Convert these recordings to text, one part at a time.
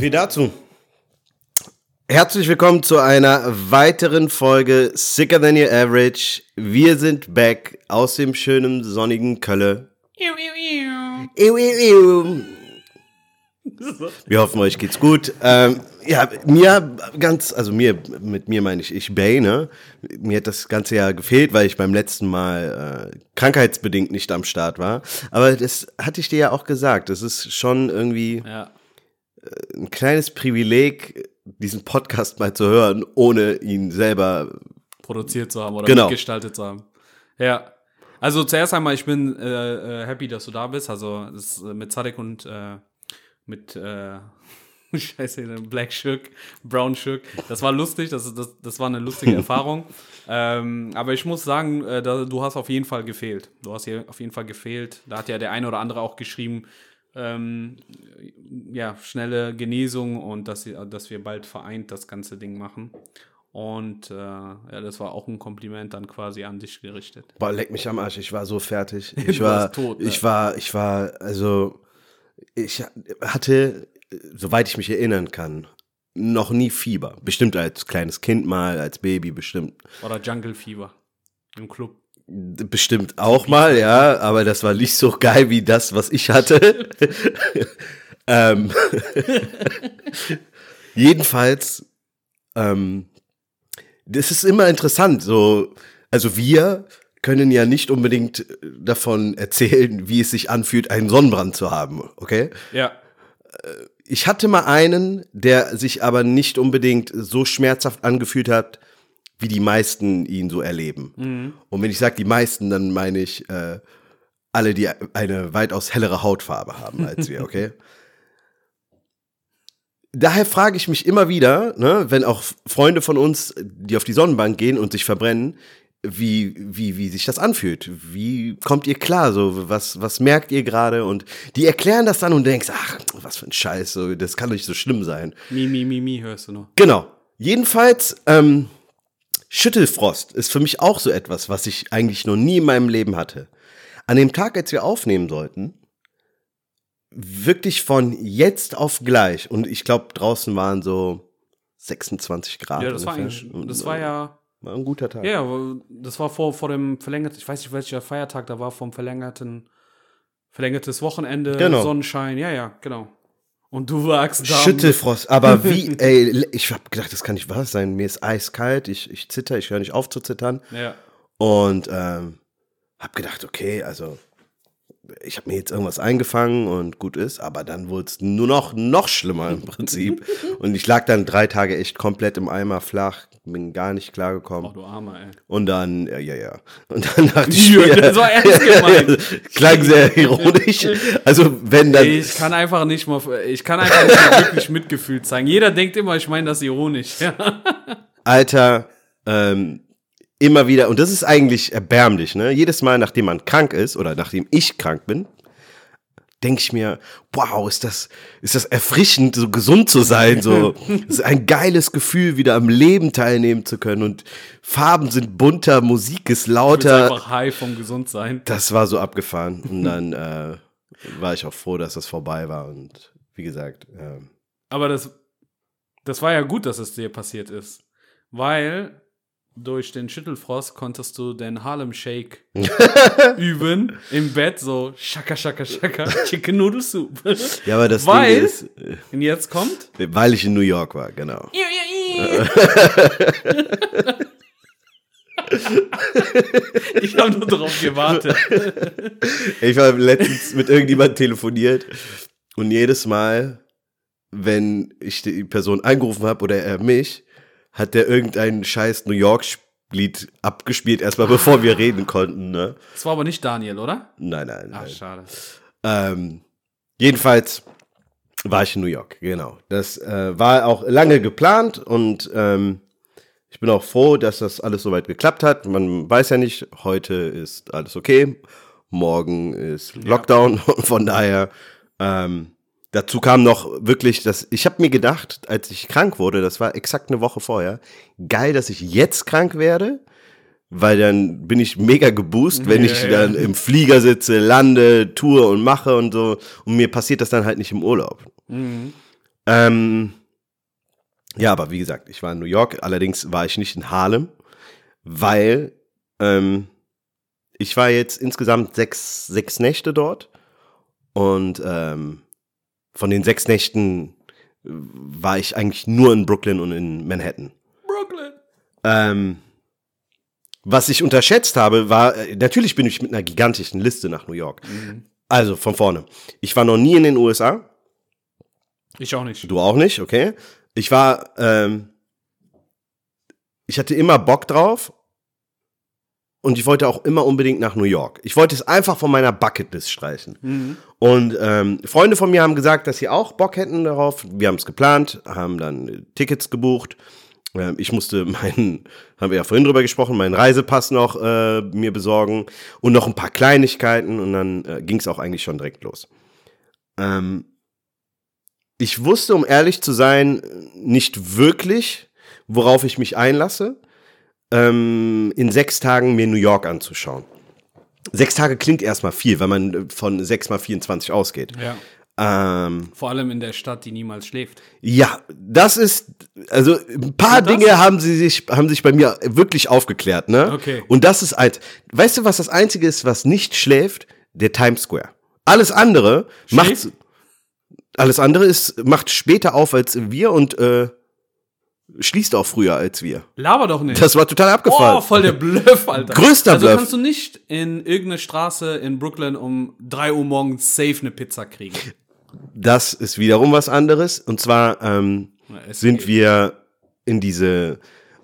viel dazu. Herzlich willkommen zu einer weiteren Folge Sicker Than Your Average. Wir sind back aus dem schönen sonnigen Kölle. Iu, iu, iu. Wir hoffen, euch geht's gut. Ähm, ja, mir ganz, also mir, mit mir meine ich ich, Bay, ne? Mir hat das ganze Jahr gefehlt, weil ich beim letzten Mal äh, krankheitsbedingt nicht am Start war. Aber das hatte ich dir ja auch gesagt. Das ist schon irgendwie Ja. Ein kleines Privileg, diesen Podcast mal zu hören, ohne ihn selber. produziert zu haben oder Genau. mitgestaltet zu haben. Ja. Also zuerst einmal, ich bin äh, äh, happy, dass du da bist. Also das, äh, mit Zadek und äh, mit äh, Scheiße, Black Shook, Brown Shook. Das war lustig, das, das, das war eine lustige Erfahrung. Ähm, aber ich muss sagen, äh, da, du hast auf jeden Fall gefehlt. Du hast hier auf jeden Fall gefehlt. Da hat ja der eine oder andere auch geschrieben, ähm, ja, schnelle Genesung und dass, sie, dass wir bald vereint das ganze Ding machen. Und äh, ja, das war auch ein Kompliment dann quasi an dich gerichtet. Boah, leck mich am Arsch, ich war so fertig. Ich Du war, warst tot, ne? ich war, ich war, also, ich hatte, soweit ich mich erinnern kann, noch nie Fieber. Bestimmt als kleines Kind mal, als Baby bestimmt. Oder Jungle Fever im Club. Bestimmt auch mal, ja, aber das war nicht so geil wie das, was ich hatte. ähm, jedenfalls, ähm, das ist immer interessant, so, also wir können ja nicht unbedingt davon erzählen, wie es sich anfühlt, einen Sonnenbrand zu haben, okay? Ja. Ich hatte mal einen, der sich aber nicht unbedingt so schmerzhaft angefühlt hat, wie die meisten ihn so erleben. Und wenn ich sage die meisten, dann meine ich äh, alle, die eine weitaus hellere Hautfarbe haben als wir, okay? Daher frage ich mich immer wieder, ne, wenn auch Freunde von uns, die auf die Sonnenbank gehen und sich verbrennen, wie, wie, wie sich das anfühlt. Wie kommt ihr klar? So, was, was merkt ihr gerade? Und die erklären das dann und denkst, ach, was für ein Scheiß, so, das kann doch nicht so schlimm sein. Mi, mi, mi, mi, hörst du nur. Genau. Jedenfalls, ähm, Schüttelfrost ist für mich auch so etwas, was ich eigentlich noch nie in meinem Leben hatte. An dem Tag, als wir aufnehmen sollten, wirklich von jetzt auf gleich, und ich glaube, draußen waren so 26 Grad. Ja, das war ungefähr. eigentlich, das war ja, War ein guter Tag. ja, das war vor, vor dem verlängerten, ich weiß nicht, welcher Feiertag da war, vom verlängerten, verlängertes Wochenende, Genau. Sonnenschein, ja, ja, genau. Und du wagst da. Schüttelfrost, aber wie, ey, ich hab gedacht, das kann nicht wahr sein. Mir ist eiskalt, ich, ich zitter, ich höre nicht auf zu zittern. Ja. Und ähm, hab gedacht, okay, also ich habe mir jetzt irgendwas eingefangen und gut ist, aber dann wurde es nur noch, noch schlimmer im Prinzip. und ich lag dann drei Tage echt komplett im Eimer flach, bin gar nicht Oh, klargekommen. du Armer, ey. Und dann, ja, ja, ja. Und dann dachte ich mir, das war ernst gemeint. klang sehr ironisch. Also wenn dann, Ich kann einfach nicht mal, ich kann einfach nicht mal wirklich Mitgefühl zeigen. Jeder denkt immer, ich meine das ironisch. Alter, ähm, immer wieder, und das ist eigentlich erbärmlich, ne? Jedes Mal, nachdem man krank ist oder nachdem ich krank bin, denke ich mir, wow, ist das, ist das erfrischend, so gesund zu sein, so. Es ist ein geiles Gefühl, wieder am Leben teilnehmen zu können und Farben sind bunter, Musik ist lauter. einfach high vom Gesundsein. Das war so abgefahren. Und dann äh, war ich auch froh, dass das vorbei war. Und wie gesagt, ähm, Aber das, das war ja gut, dass es dir passiert ist. Weil durch den Schüttelfrost konntest du den Harlem Shake üben im Bett, so Shaka Shaka Shaka, Chicken Noodle Soup. ja, aber das Weil- Ding ist, äh, Und jetzt kommt. weil ich in New York war, genau. Ich habe nur darauf gewartet. Ich war letztens mit irgendjemandem telefoniert und jedes Mal, wenn ich die Person angerufen habe oder er mich, hat der irgendein scheiß New York-Lied abgespielt, erstmal bevor wir reden konnten. Ne? Das war aber nicht Daniel, oder? Nein, nein, Ach, nein. schade. Ähm, jedenfalls war ich in New York, genau. Das äh, war auch lange geplant und ähm, ich bin auch froh, dass das alles soweit geklappt hat. Man weiß ja nicht, heute ist alles okay, morgen ist Lockdown, von daher. Ähm, dazu kam noch wirklich, dass ich habe mir gedacht, als ich krank wurde, das war exakt eine Woche vorher, geil, dass ich jetzt krank werde, weil dann bin ich mega geboost, wenn Ja, ich ja. dann im Flieger sitze, lande, tue und mache und so. Und mir passiert das dann halt nicht im Urlaub. Mhm. Ähm, ja, aber wie gesagt, ich war in New York, allerdings war ich nicht in Harlem, weil ähm, ich war jetzt insgesamt sechs, sechs Nächte dort und ähm, von den sechs Nächten war ich eigentlich nur in Brooklyn und in Manhattan. Brooklyn. Ähm, was ich unterschätzt habe, war, äh, natürlich bin ich mit einer gigantischen Liste nach New York. Also von vorne. Ich war noch nie in den USA. Ich auch nicht. Du auch nicht, okay. Ich war, ähm, ich hatte immer Bock drauf und ich wollte auch immer unbedingt nach New York. Ich wollte es einfach von meiner Bucketlist streichen. Und ähm, Freunde von mir haben gesagt, dass sie auch Bock hätten darauf. Wir haben es geplant, haben dann äh, Tickets gebucht. Ähm, ich musste meinen, haben wir ja vorhin drüber gesprochen, meinen Reisepass noch äh, mir besorgen und noch ein paar Kleinigkeiten und dann äh, ging es auch eigentlich schon direkt los. Ähm, ich wusste, um ehrlich zu sein, nicht wirklich, worauf ich mich einlasse, ähm, in sechs Tagen mir New York anzuschauen. Sechs Tage klingt erstmal viel, wenn man äh, von sechs mal 24 ausgeht. Ja. Ähm, Vor allem in der Stadt, die niemals schläft. ja, das ist, also ein paar Dinge haben sie sich, haben sich bei mir wirklich aufgeklärt, ne? Okay. Und das ist halt, weißt du, was das Einzige ist, was nicht schläft? Der Times Square. Alles andere macht, Schläft? alles andere ist, macht später auf als wir und äh, schließt auch früher als wir. Laber doch nicht. Das war total abgefahren. Oh, voll der Bluff, Alter. Größter also Bluff. kannst du nicht in irgendeine Straße in Brooklyn um 3 Uhr morgens safe eine Pizza kriegen. Das ist wiederum was anderes. Und zwar ähm, Na, sind geht. wir in diese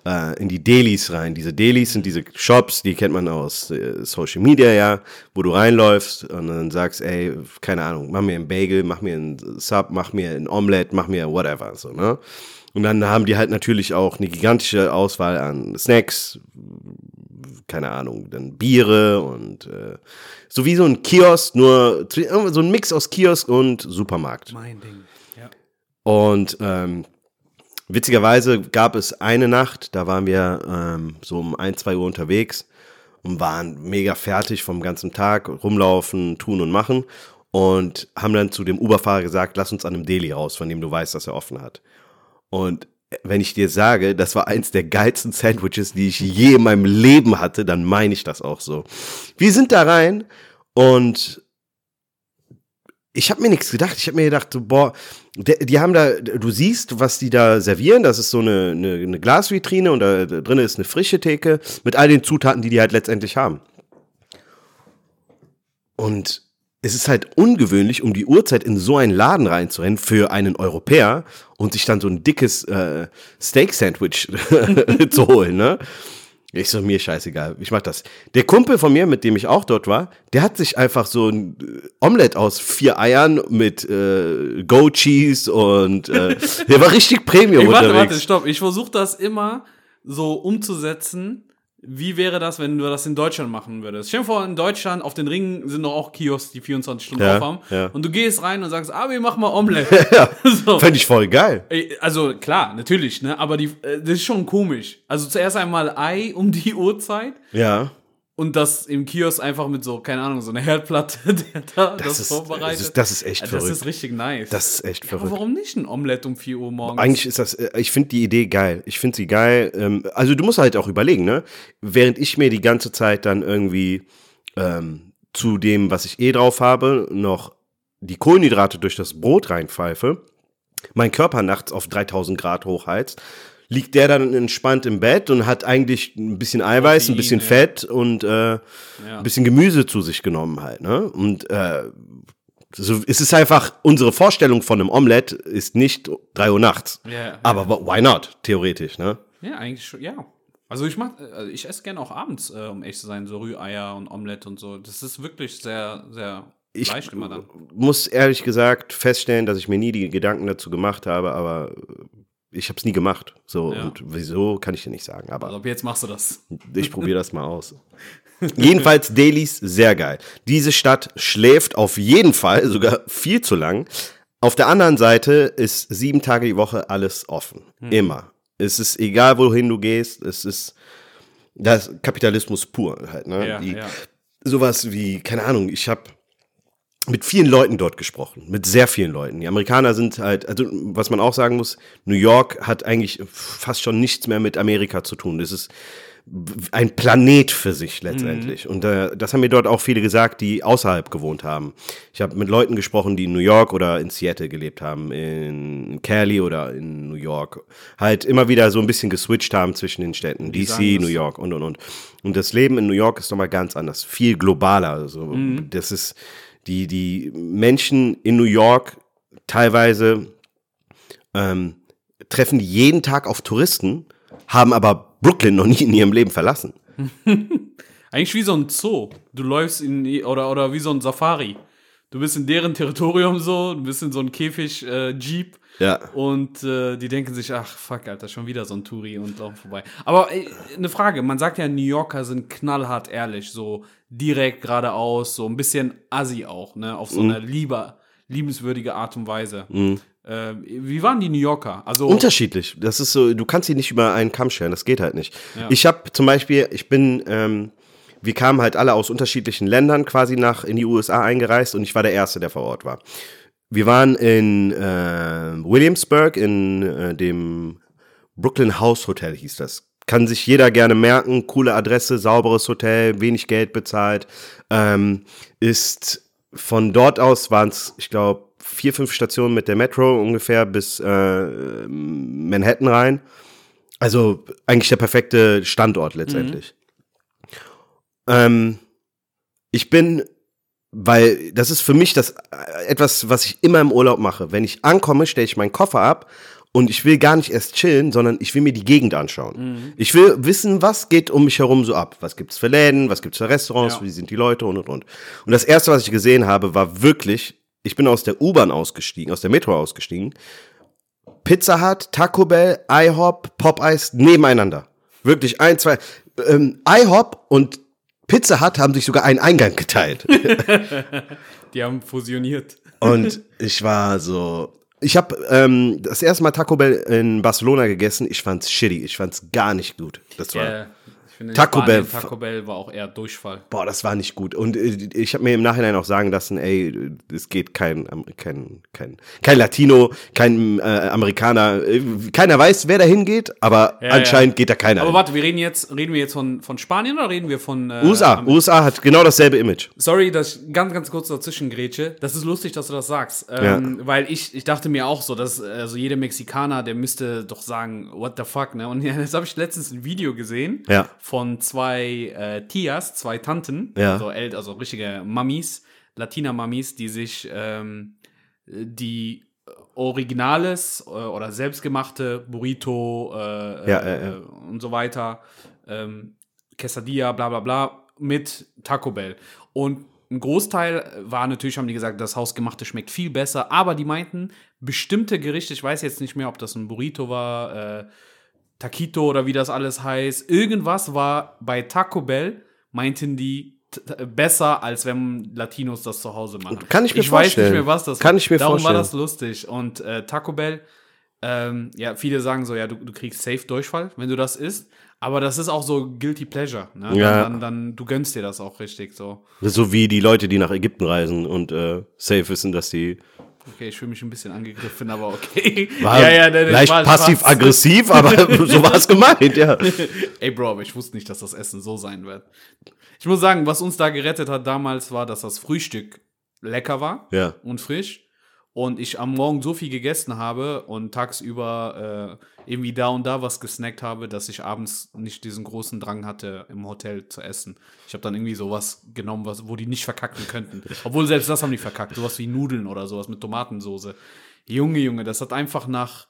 äh, in die Delis rein. Diese Delis sind diese Shops, die kennt man aus äh, Social Media ja, wo du reinläufst und dann sagst, ey, keine Ahnung, mach mir einen Bagel, mach mir einen Sub, mach mir ein Omelette, mach mir whatever, so, ne? Und dann haben die halt natürlich auch eine gigantische Auswahl an Snacks, keine Ahnung, dann Biere und äh, so wie so ein Kiosk, nur so ein Mix aus Kiosk und Supermarkt. Mein Ding. Ja. Und ähm, witzigerweise gab es eine Nacht, da waren wir ähm, so um ein, zwei Uhr unterwegs und waren mega fertig vom ganzen Tag, rumlaufen, tun und machen und haben dann zu dem Uberfahrer gesagt, lass uns an einem Deli raus, von dem du weißt, dass er offen hat. Und wenn ich dir sage, das war eins der geilsten Sandwiches, die ich je in meinem Leben hatte, dann meine ich das auch so. Wir sind da rein und ich habe mir nichts gedacht. Ich habe mir gedacht, so, boah, die haben da, du siehst, was die da servieren. Das ist so eine, eine, eine Glasvitrine und da drin ist eine frische Theke mit all den Zutaten, die die halt letztendlich haben. Und es ist halt ungewöhnlich, um die Uhrzeit in so einen Laden reinzurennen für einen Europäer und sich dann so ein dickes äh, Steak-Sandwich zu holen, ne? Ich so, mir scheißegal, ich mach das. Der Kumpel von mir, mit dem ich auch dort war, der hat sich einfach so ein äh, Omelette aus vier Eiern mit äh, Goat Cheese und äh, der war richtig Premium Ey, warte, unterwegs. warte, stopp. Ich versuche das immer so umzusetzen. Wie wäre das, wenn du das in Deutschland machen würdest? Stell dir vor, in Deutschland auf den Ringen sind doch auch Kiosks, die 24 Stunden Ja, auf haben. ja. Und du gehst rein und sagst, ah, wir machen mal Omelette. ja, so. fände ich voll geil. Also klar, natürlich, ne? Aber die, äh, das ist schon komisch. Also zuerst einmal Ei um die Uhrzeit Ja. Und das im Kiosk einfach mit so, keine Ahnung, so einer Herdplatte, der da das, ist- vorbereitet. das ist- das ist echt Ja, Das verrückt. ist richtig nice. Das ist echt Aber verrückt. warum nicht ein Omelette um 4 Uhr morgens? Eigentlich ist das, äh, ich finde die Idee geil. Ich finde sie geil. Ähm, also du musst halt auch überlegen, ne? Während ich mir die ganze Zeit dann irgendwie ähm, zu dem, was ich eh drauf habe, noch die Kohlenhydrate durch das Brot reinpfeife, mein Körper nachts auf 3000 Grad hochheizt, liegt der dann entspannt im Bett und hat eigentlich ein bisschen Eiweiß, ein bisschen ja. Fett und äh, ein bisschen Gemüse zu sich genommen halt, ne? Und äh, so, es ist einfach, unsere Vorstellung von einem Omelette ist nicht 3 Uhr nachts. Ja, ja. Aber why not? Theoretisch, ne? Ja, eigentlich schon, ja. Also ich mach, also ich esse gerne auch abends, äh, um echt zu sein, so Rühreier und Omelette und so. Das ist wirklich sehr, sehr Ich muss ehrlich gesagt feststellen, dass ich mir nie die Gedanken dazu gemacht habe, aber ich habe es nie gemacht. So, Ja. und wieso, kann ich dir nicht sagen. Aber Also jetzt machst du das. Ich probiere das mal aus. Jedenfalls Delis, sehr geil. Diese Stadt schläft auf jeden Fall, sogar viel zu lang. Auf der anderen Seite ist sieben Tage die Woche alles offen. Immer. Es ist egal, wohin du gehst. Es ist das Kapitalismus pur halt. Ne? Ja, die, ja. Sowas wie, keine Ahnung, ich habe mit vielen Leuten dort gesprochen, mit sehr vielen Leuten. Die Amerikaner sind halt, also was man auch sagen muss, New York hat eigentlich fast schon nichts mehr mit Amerika zu tun. Das ist ein Planet für sich letztendlich. Mhm. Und äh, das haben mir dort auch viele gesagt, die außerhalb gewohnt haben. Ich habe mit Leuten gesprochen, die in New York oder in Seattle gelebt haben, in Cali oder in New York. Halt immer wieder so ein bisschen geswitcht haben zwischen den Städten, die DC, New York und und und. Und das Leben in New York ist nochmal ganz anders, viel globaler. Also mhm. das ist die, die Menschen in New York teilweise ähm, treffen jeden Tag auf Touristen, haben aber Brooklyn noch nie in ihrem Leben verlassen. Eigentlich wie so ein Zoo. Du läufst in, oder, oder wie so ein Safari. Du bist in deren Territorium so, du bist in so einem Käfig-Jeep. Äh, ja. Und äh, die denken sich, ach fuck, Alter, schon wieder so ein Touri und laufen vorbei. Aber äh, eine Frage, man sagt ja, New Yorker sind knallhart ehrlich, so direkt geradeaus, so ein bisschen assi auch, ne, auf so mhm. eine lieber, liebenswürdige Art und Weise. Mhm. Äh, wie waren die New Yorker? Also unterschiedlich. Das ist so, du kannst sie nicht über einen Kamm scheren, das geht halt nicht. Ja. Ich habe zum Beispiel, ich bin ähm, wir kamen halt alle aus unterschiedlichen Ländern quasi nach in die USA eingereist und ich war der Erste, der vor Ort war. Wir waren in äh, Williamsburg in äh, dem Brooklyn House Hotel hieß das. Kann sich jeder gerne merken. Coole Adresse, sauberes Hotel, wenig Geld bezahlt. Ähm, ist von dort aus waren es, ich glaube, vier, fünf Stationen mit der Metro ungefähr bis äh, Manhattan rein. Also eigentlich der perfekte Standort letztendlich. Mhm. Ähm, ich bin weil das ist für mich das äh, etwas, was ich immer im Urlaub mache. Wenn ich ankomme, stelle ich meinen Koffer ab und ich will gar nicht erst chillen, sondern ich will mir die Gegend anschauen. Mhm. Ich will wissen, was geht um mich herum so ab. Was gibt's für Läden, was gibt's für Restaurants, ja. wie sind die Leute und und und. Und das erste, was ich gesehen habe, war wirklich, ich bin aus der U-Bahn ausgestiegen, aus der Metro ausgestiegen. Pizza Hut, Taco Bell, IHOP, Popeyes nebeneinander. Wirklich ein, zwei. Ähm, IHOP und Pizza Hut haben sich sogar einen Eingang geteilt. Die haben fusioniert. Und ich war so. Ich habe ähm, das erste Mal Taco Bell in Barcelona gegessen. Ich fand's shitty. Ich fand's gar nicht gut. Das war. Yeah finde, Taco Bell. Taco Bell war auch eher Durchfall. Boah, das war nicht gut. Und äh, ich habe mir im Nachhinein auch sagen lassen, ey, es geht kein, kein, kein, kein Latino, kein äh, Amerikaner. Äh, keiner weiß, wer da hingeht, aber ja, anscheinend ja. geht da keiner. Aber hin. warte, wir reden jetzt, reden wir jetzt von, von Spanien oder reden wir von äh, USA? USA hat genau dasselbe Image. Sorry, dass ich ganz, ganz kurz dazwischen grätsche. Das ist lustig, dass du das sagst. Ähm, ja. Weil ich, ich dachte mir auch so, dass also jeder Mexikaner, der müsste doch sagen, what the fuck, ne? Und jetzt habe ich letztens ein Video gesehen. Ja von zwei äh, Tias, zwei Tanten, ja. also, also richtige Mummies, Latina-Mummies, die sich ähm, die Originales äh, oder selbstgemachte Burrito äh, ja, äh, ja. und so weiter, ähm, Quesadilla, bla bla bla, mit Taco Bell. Und ein Großteil war natürlich, haben die gesagt, das Hausgemachte schmeckt viel besser, aber die meinten, bestimmte Gerichte, ich weiß jetzt nicht mehr, ob das ein Burrito war, äh, Taquito oder wie das alles heißt. Irgendwas war bei Taco Bell, meinten die, besser, als wenn Latinos das zu Hause machen. Kann ich mir ich vorstellen. Ich weiß nicht mehr, was das Kann ich mir Darum vorstellen. war das lustig. Und äh, Taco Bell, ähm, ja, viele sagen so, ja, du, du kriegst safe Durchfall, wenn du das isst. Aber das ist auch so Guilty Pleasure. Ne? Ja. Dann, dann, dann, du gönnst dir das auch richtig so. So wie die Leute, die nach Ägypten reisen und äh, safe wissen, dass die Okay, ich fühle mich ein bisschen angegriffen, aber okay. War ja, ja, ne, leicht passiv-aggressiv, aber so war es gemeint, ja. Ey, Bro, aber ich wusste nicht, dass das Essen so sein wird. Ich muss sagen, was uns da gerettet hat damals, war, dass das Frühstück lecker war ja. und frisch und ich am Morgen so viel gegessen habe und tagsüber äh, irgendwie da und da was gesnackt habe, dass ich abends nicht diesen großen Drang hatte, im Hotel zu essen. Ich habe dann irgendwie sowas genommen, was, wo die nicht verkacken könnten. Obwohl selbst das haben die verkackt. Sowas wie Nudeln oder sowas mit Tomatensoße. Junge, Junge, das hat einfach nach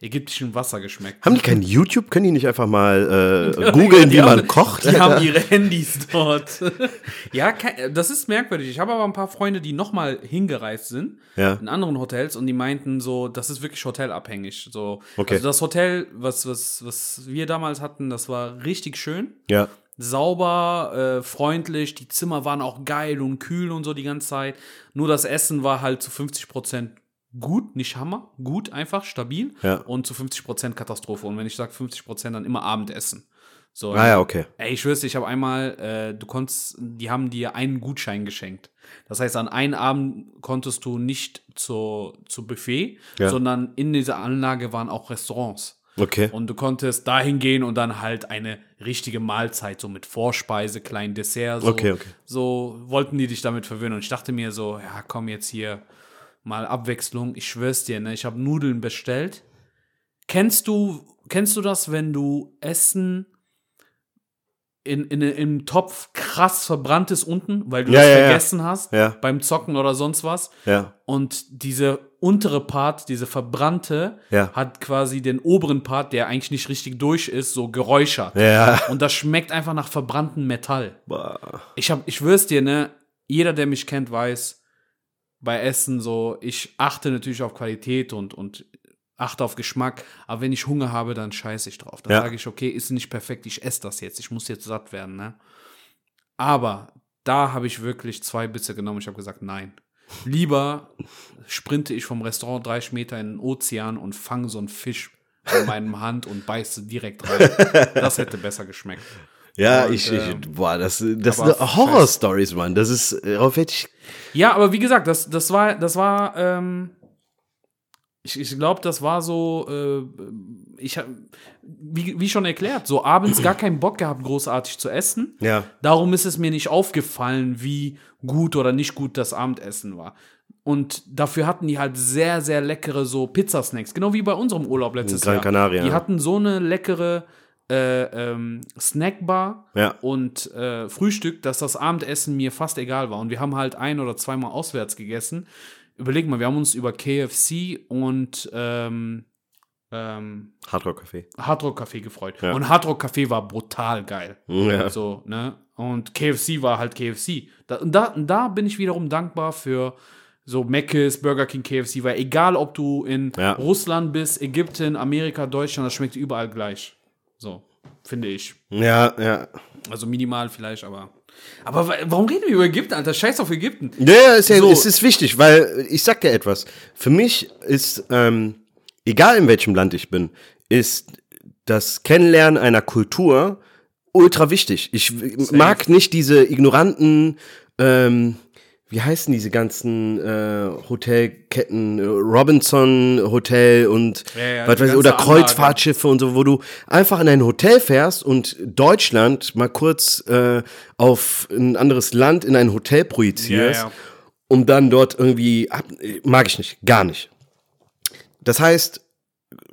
ägyptischem Wasser geschmeckt. Haben die kein YouTube? Können die nicht einfach mal äh, googeln, wie man kocht? Die haben ihre Handys dort. ja, das ist merkwürdig. Ich habe aber ein paar Freunde, die nochmal hingereist sind ja. in anderen Hotels und die meinten so, das ist wirklich hotelabhängig. So, okay. Also das Hotel, was, was, was wir damals hatten, das war richtig schön. Ja. Sauber, äh, freundlich, die Zimmer waren auch geil und kühl und so die ganze Zeit. Nur das Essen war halt zu 50 Prozent gut, nicht Hammer, gut, einfach, stabil ja. und zu 50% Katastrophe. Und wenn ich sage 50%, dann immer Abendessen. So, Ah ja, okay. Ey, ich schwör's ich habe einmal, äh, du konntest, die haben dir einen Gutschein geschenkt. Das heißt, an einem Abend konntest du nicht zur, zu Buffet, Ja. sondern in dieser Anlage waren auch Restaurants. Okay. Und du konntest dahin gehen und dann halt eine richtige Mahlzeit, so mit Vorspeise, kleinen Dessert. So, Okay, okay. so wollten die dich damit verwöhnen. Und ich dachte mir so, ja, komm jetzt hier mal Abwechslung. Ich schwör's dir, ne, ich habe Nudeln bestellt. Kennst du, kennst du das, wenn du Essen in, in, im Topf krass verbrannt ist unten, weil du Ja, es ja, ja. vergessen hast Ja. beim Zocken oder sonst was? Ja. Und diese untere Part, diese verbrannte, Ja. hat quasi den oberen Part, der eigentlich nicht richtig durch ist, so geräuchert. Ja. Und das schmeckt einfach nach verbranntem Metall. Boah. Ich hab, ich schwör's dir, ne, jeder, der mich kennt, weiß, bei Essen so, ich achte natürlich auf Qualität und, und achte auf Geschmack, aber wenn ich Hunger habe, dann scheiße ich drauf. Dann Ja. sage ich, okay, ist nicht perfekt, ich esse das jetzt, ich muss jetzt satt werden, ne? Aber da habe ich wirklich zwei Bitze genommen, ich habe gesagt, nein. Lieber sprinte ich vom Restaurant 30 Meter in den Ozean und fange so einen Fisch in meinem Hand und beiße direkt rein. Das hätte besser geschmeckt. Ja, Und, ich, ähm, ich, boah, das, das sind Horror-Stories, Mann. Das ist, äh, darauf hätte ich, Ja, aber wie gesagt, das, das war, das war, ähm, ich, ich glaube, das war so, äh, ich hab, wie, wie schon erklärt, so abends gar keinen Bock gehabt, großartig zu essen. ja. Darum ist es mir nicht aufgefallen, wie gut oder nicht gut das Abendessen war. Und dafür hatten die halt sehr, sehr leckere so Pizzasnacks, genau wie bei unserem Urlaub letztes Gran Jahr. Canaria, Die hatten so eine leckere äh, ähm, Snackbar Ja. und äh, Frühstück, dass das Abendessen mir fast egal war. Und wir haben halt ein oder zweimal auswärts gegessen. Überleg mal, wir haben uns über KFC und ähm, ähm, Hardrock Café. Hardrock Café gefreut. Ja. Und Hardrock Café war brutal geil. Ja. So, ne? Und KFC war halt KFC. Da, und da, da bin ich wiederum dankbar für so Mc's, Burger King, KFC, weil egal ob du in Ja. Russland bist, Ägypten, Amerika, Deutschland, das schmeckt überall gleich. So, finde ich. Ja, ja. Also minimal vielleicht, aber. Aber wa- warum reden wir über Ägypten, Alter? Scheiß auf Ägypten. Ja, ist ja, So. es ist wichtig, weil ich sag dir etwas. Für mich ist, ähm, egal in welchem Land ich bin, ist das Kennenlernen einer Kultur ultra wichtig. Ich mag nicht diese ignoranten, ähm, wie heißen diese ganzen äh, Hotelketten, Robinson Hotel und Ja, ja, was weiß ich, oder Anlage. Kreuzfahrtschiffe und so, wo du einfach in ein Hotel fährst und Deutschland mal kurz äh, auf ein anderes Land in ein Hotel projizierst, ja. um dann dort irgendwie ab, mag ich nicht, gar nicht. Das heißt,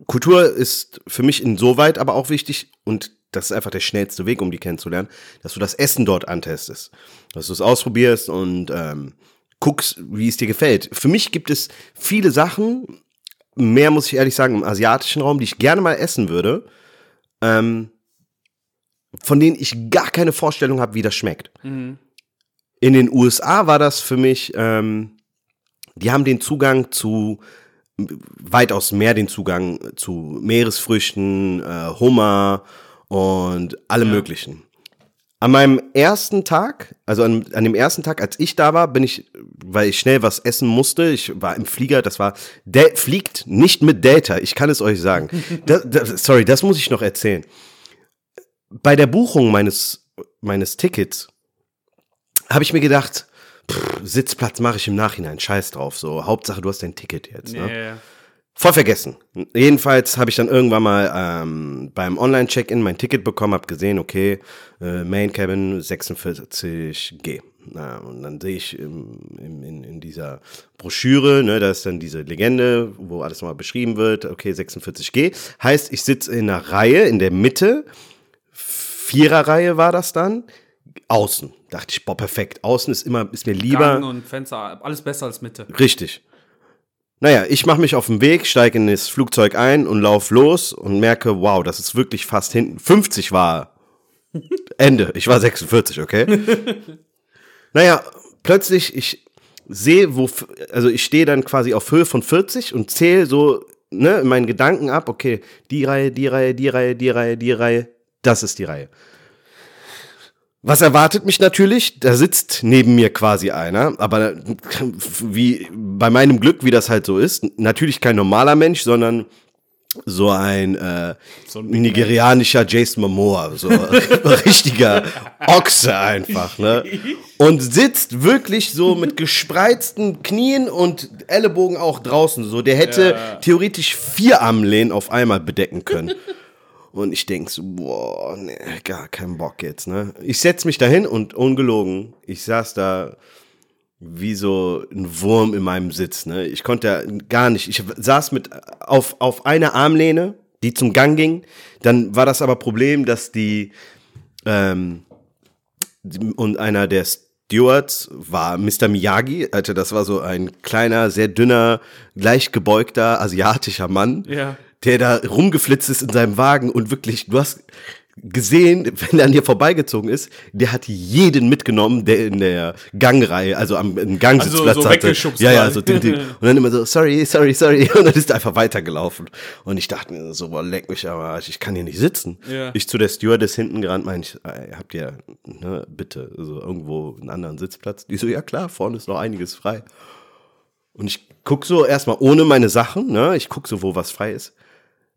Kultur ist für mich insoweit aber auch wichtig und das ist einfach der schnellste Weg, um die kennenzulernen, dass du das Essen dort antestest, dass du es ausprobierst und ähm, guckst, wie es dir gefällt. Für mich gibt es viele Sachen, mehr muss ich ehrlich sagen, im asiatischen Raum, die ich gerne mal essen würde, ähm, von denen ich gar keine Vorstellung habe, wie das schmeckt. In den USA war das für mich, ähm, die haben den Zugang zu weitaus mehr den Zugang zu Meeresfrüchten, äh, Hummer und allem möglichen. An meinem ersten Tag, also an, an dem ersten Tag, als ich da war, bin ich, weil ich schnell was essen musste, ich war im Flieger, das war, der fliegt nicht mit Delta, ich kann es euch sagen. Das, das, sorry, das muss ich noch erzählen. Bei der Buchung meines, meines Tickets habe ich mir gedacht, pff, Sitzplatz mache ich im Nachhinein, scheiß drauf, so, Hauptsache du hast dein Ticket jetzt. Ne? Ja, ja. Voll vergessen. Jedenfalls habe ich dann irgendwann mal ähm, beim Online-Check-In mein Ticket bekommen, habe gesehen, okay, äh, Main Cabin 46G. Na, und dann sehe ich im, im, in, in dieser Broschüre, ne, da ist dann diese Legende, wo alles mal beschrieben wird, okay, 46G. Heißt, ich sitze in einer Reihe in der Mitte, Viererreihe war das dann, außen. Dachte ich, boah, perfekt. Außen ist immer, ist mir lieber. Gang und Fenster, alles besser als Mitte. Richtig. Naja, ich mache mich auf den Weg, steige in das Flugzeug ein und lauf los und merke, wow, das ist wirklich fast hinten. 50 war Ende. Ich war 46, okay? naja, plötzlich, ich sehe, wo, also ich stehe dann quasi auf Höhe von 40 und zähle so, ne, in meinen Gedanken ab, okay, die Reihe, die Reihe, die Reihe, die Reihe, die Reihe, das ist die Reihe. Was erwartet mich natürlich? Da sitzt neben mir quasi einer, aber wie bei meinem Glück, wie das halt so ist, natürlich kein normaler Mensch, sondern so ein, äh, So ein nigerianischer Jason Momoa, so richtiger Ochse einfach, ne? Und sitzt wirklich so mit gespreizten Knien und Ellenbogen auch draußen, so. Der hätte Ja. theoretisch vier Armlehnen auf einmal bedecken können. Und ich denk so, boah, nee, gar keinen Bock jetzt, ne? Ich setz mich dahin und ungelogen, ich saß da wie so ein Wurm in meinem Sitz, ne? Ich konnte gar nicht, ich saß mit auf, auf einer Armlehne, die zum Gang ging. Dann war das aber Problem, dass die, ähm, und einer der Stewards war Mr. Miyagi, also das war so ein kleiner, sehr dünner, leicht gebeugter asiatischer Mann Ja. Der da rumgeflitzt ist in seinem Wagen und wirklich, du hast gesehen, wenn er an dir vorbeigezogen ist, der hat jeden mitgenommen, der in der Gangreihe, also am Gangsitzplatz Also so hatte. Ja, ja, so ding, ding. Und dann immer so, sorry, sorry, sorry. Und dann ist er einfach weitergelaufen. Und ich dachte mir so, boah, leck mich aber, Arsch, ich kann hier nicht sitzen. Ja. Ich zu der Stewardess hinten gerannt, meine ich, ey, habt ihr, ne, bitte, so irgendwo einen anderen Sitzplatz? Die so, ja klar, vorne ist noch einiges frei. Und ich guck so erstmal ohne meine Sachen, ne? Ich guck so, wo was frei ist.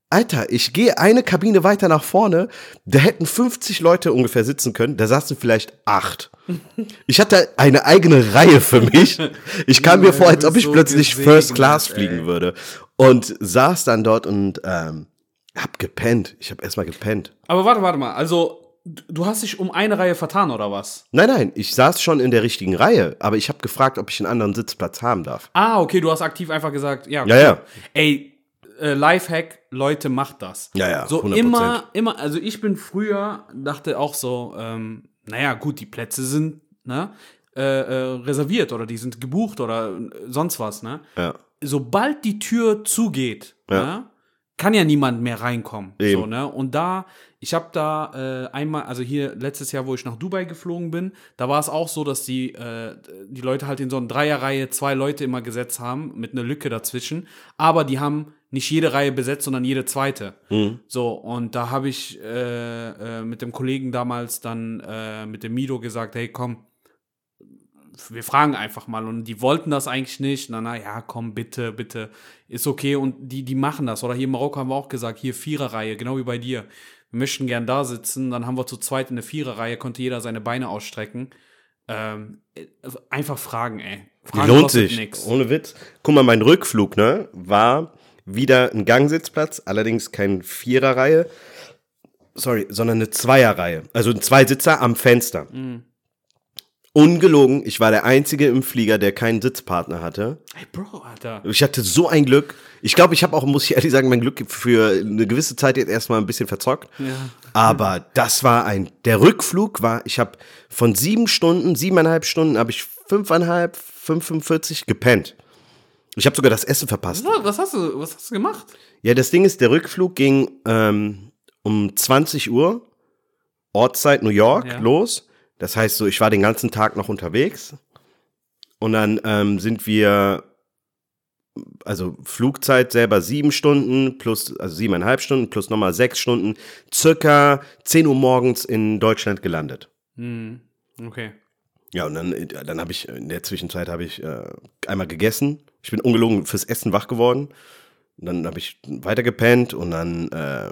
Alter, ich gehe eine Kabine weiter nach vorne, da hätten 50 Leute ungefähr sitzen können, da saßen vielleicht acht. Ich hatte eine eigene Reihe für mich. Ich kam mir vor, als ob ich so plötzlich gesegnet, First Class ey. fliegen würde. Und saß dann dort und ähm, hab gepennt. Ich hab erstmal gepennt. Aber warte, warte mal. Also, du hast dich um eine Reihe vertan, oder was? Nein, nein, ich saß schon in der richtigen Reihe, aber ich habe gefragt, ob ich einen anderen Sitzplatz haben darf. Ah, okay, du hast aktiv einfach gesagt, ja. Ja, ja. Ey, äh, Lifehack, Leute, macht das. Ja, ja, So 100%. immer, immer, also ich bin früher, dachte auch so, ähm, naja, gut, die Plätze sind, ne, äh, äh, reserviert oder die sind gebucht oder äh, sonst was, ne. Ja. Sobald die Tür zugeht, Ja. ne, kann ja niemand mehr reinkommen. Eben. So, ne? Und da, ich habe da äh, einmal, also hier letztes Jahr, wo ich nach Dubai geflogen bin, da war es auch so, dass die, äh, die Leute halt in so eine Dreierreihe zwei Leute immer gesetzt haben, mit einer Lücke dazwischen. Aber die haben nicht jede Reihe besetzt, sondern jede zweite. So, und da habe ich äh, äh, mit dem Kollegen damals dann äh, mit dem Mido gesagt, hey, komm, wir fragen einfach mal und die wollten das eigentlich nicht. Na, na ja, komm, bitte, bitte, ist okay und die, die machen das. Oder hier in Marokko haben wir auch gesagt, hier Viererreihe, genau wie bei dir. Wir möchten gern da sitzen, dann haben wir zu zweit in der Viererreihe, konnte jeder seine Beine ausstrecken. Ähm, äh, einfach fragen, ey. Fragen Lohnt sich. nix. Ohne Witz. Guck mal, mein Rückflug, ne, war wieder ein Gangsitzplatz, allerdings kein Viererreihe, sorry, sondern eine Zweierreihe. Also ein Zweisitzer am Fenster. Mhm. Ungelogen, ich war der Einzige im Flieger, der keinen Sitzpartner hatte. Ey, Bro, Alter. Ich hatte so ein Glück. Ich glaube, ich habe auch, muss ich ehrlich sagen, mein Glück für eine gewisse Zeit jetzt erstmal ein bisschen verzockt. Ja. Aber das war ein, der Rückflug war, ich habe von sieben Stunden, siebeneinhalb Stunden, habe ich fünfeinhalb, 45 gepennt. Ich habe sogar das Essen verpasst. Was, was, hast du, was hast du gemacht? Ja, das Ding ist, der Rückflug ging ähm, um 20 Uhr, Ortszeit New York, Ja. los. Das heißt so, ich war den ganzen Tag noch unterwegs. Und dann ähm, sind wir, also Flugzeit selber sieben Stunden plus, also siebeneinhalb Stunden plus nochmal sechs Stunden, circa 10 Uhr morgens in Deutschland gelandet. Hm, okay. Ja, und dann, äh, dann habe ich, in der Zwischenzeit habe ich äh, einmal gegessen. Ich bin ungelogen fürs Essen wach geworden. Dann habe ich weiter gepennt und dann äh,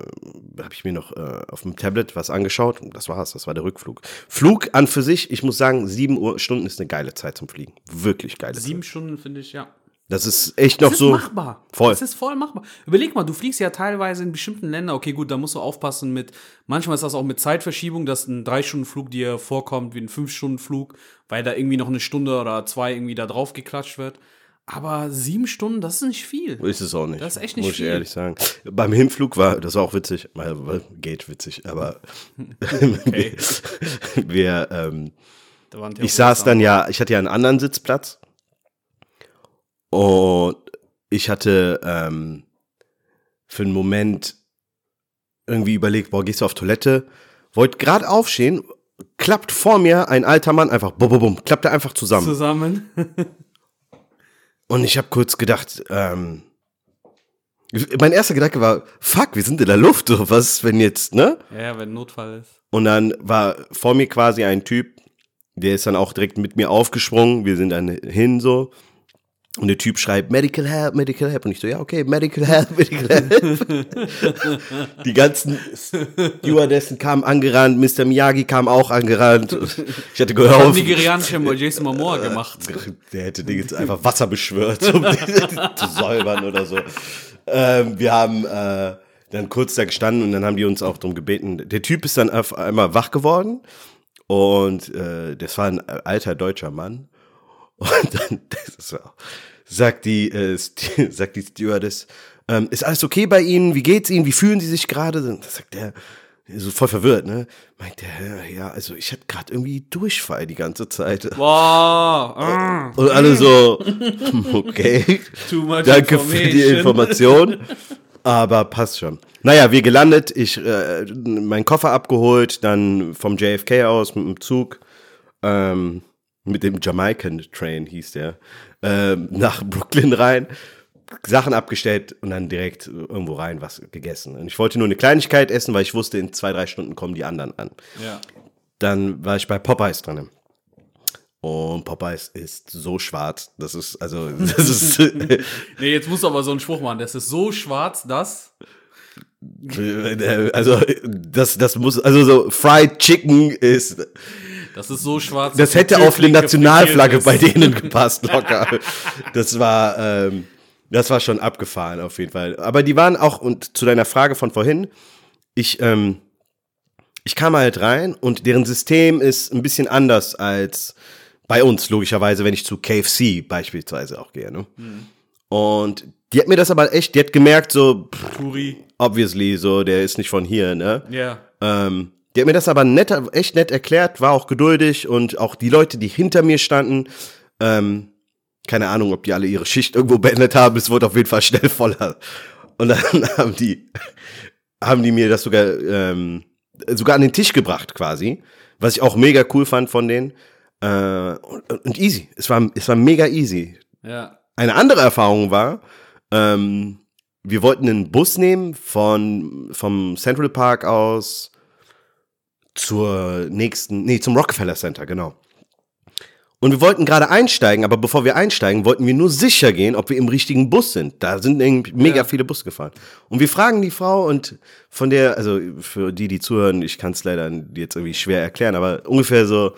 habe ich mir noch äh, auf dem Tablet was angeschaut. Und das war's, das war der Rückflug. Flug an für sich, ich muss sagen, sieben Uhr Stunden ist eine geile Zeit zum Fliegen. Wirklich geile Sieben Zeit. Stunden finde ich, ja. Das ist echt noch Das ist so. machbar. Voll. Das ist voll machbar. Überleg mal, du fliegst ja teilweise in bestimmten Ländern. Okay, gut, da musst du aufpassen mit. Manchmal ist das auch mit Zeitverschiebung, dass ein Drei-Stunden-Flug dir vorkommt wie ein Fünf-Stunden-Flug, weil da irgendwie noch eine Stunde oder zwei irgendwie da drauf geklatscht wird. Aber sieben Stunden, das ist nicht viel. Ist es auch nicht. Das ist echt nicht Muss viel. ich ehrlich sagen. Beim Hinflug war, das war auch witzig, geht witzig, aber Okay. wir, ähm, Da waren ich saß dann ja, ich hatte ja einen anderen Sitzplatz und ich hatte ähm, für einen Moment irgendwie überlegt, boah, gehst du auf Toilette? Wollte gerade aufstehen, klappt vor mir ein alter Mann einfach, bum, bum, bum, klappt er einfach zusammen. zusammen. Und ich habe kurz gedacht, ähm, mein erster Gedanke war, fuck, wir sind in der Luft, so, was wenn jetzt, ne? ja, wenn Notfall ist. Und dann war vor mir quasi ein Typ, der ist dann auch direkt mit mir aufgesprungen. Wir sind dann hin so. Und der Typ schreibt, Medical Help, Medical Help. Und ich so, ja, okay, Medical Help, Medical Help. Die ganzen Stewardessen kamen angerannt, Mr. Miyagi kam auch angerannt. Ich hatte Haben gehofft, nigerianische Jason Momoa gemacht. der hätte Dinge jetzt einfach Wasser beschwört, um zu säubern oder so. Ähm, wir haben äh, dann kurz da gestanden und dann haben die uns auch darum gebeten. Der Typ ist dann auf einmal wach geworden und äh, das war ein alter deutscher Mann. Und dann auch, sagt die, äh, sagt die Stewardess, ähm, ist alles okay bei Ihnen? Wie geht's Ihnen? Wie fühlen Sie sich gerade? Dann sagt der, so voll verwirrt, ne? Meint der, ja, also ich hatte gerade irgendwie Durchfall die ganze Zeit. Boah, ah, Und alle so, okay, danke für die Information. Aber passt schon. Naja, wir gelandet, ich äh, meinen Koffer abgeholt, dann vom JFK aus mit dem Zug, ähm, mit dem Jamaican Train hieß der, ähm, nach Brooklyn rein, Sachen abgestellt und dann direkt irgendwo rein was gegessen. Und ich wollte nur eine Kleinigkeit essen, weil ich wusste, in zwei, drei Stunden kommen die anderen an. Ja. Dann war ich bei Popeyes dran. Und Popeyes ist so schwarz. Das ist, also, das ist, Nee, jetzt musst du aber so einen Spruch machen. Das ist so schwarz, dass. also, das, das muss, also so, Fried Chicken ist, Das ist so schwarz. das hätte auf eine Nationalflagge bei denen gepasst, locker. Das war, ähm, das war schon abgefahren, auf jeden Fall. Aber die waren auch, und zu deiner Frage von vorhin, ich, ähm, ich kam halt rein und deren System ist ein bisschen anders als bei uns, logischerweise, wenn ich zu KFC beispielsweise auch gehe. Ne? Und die hat mir das aber echt, die hat gemerkt, so, pff, obviously, so, der ist nicht von hier, ne? Ja. Ähm, die hat mir das aber nett, echt nett erklärt, war auch geduldig und auch die Leute, die hinter mir standen, ähm, keine Ahnung, ob die alle ihre Schicht irgendwo beendet haben, es wurde auf jeden Fall schnell voller. Und dann haben die, haben die mir das sogar, ähm, sogar an den Tisch gebracht quasi, was ich auch mega cool fand von denen. Äh, und, und easy, es war, es war mega easy. Ja. Eine andere Erfahrung war, ähm, wir wollten einen Bus nehmen von, vom Central Park aus zur nächsten, nee, zum Rockefeller Center, genau. Und wir wollten gerade einsteigen, aber bevor wir einsteigen, wollten wir nur sicher gehen, ob wir im richtigen Bus sind. Da sind irgendwie mega Ja. viele Busse gefahren. Und wir fragen die Frau und von der, also für die, die zuhören, ich kann es leider jetzt irgendwie schwer erklären, aber ungefähr so, so,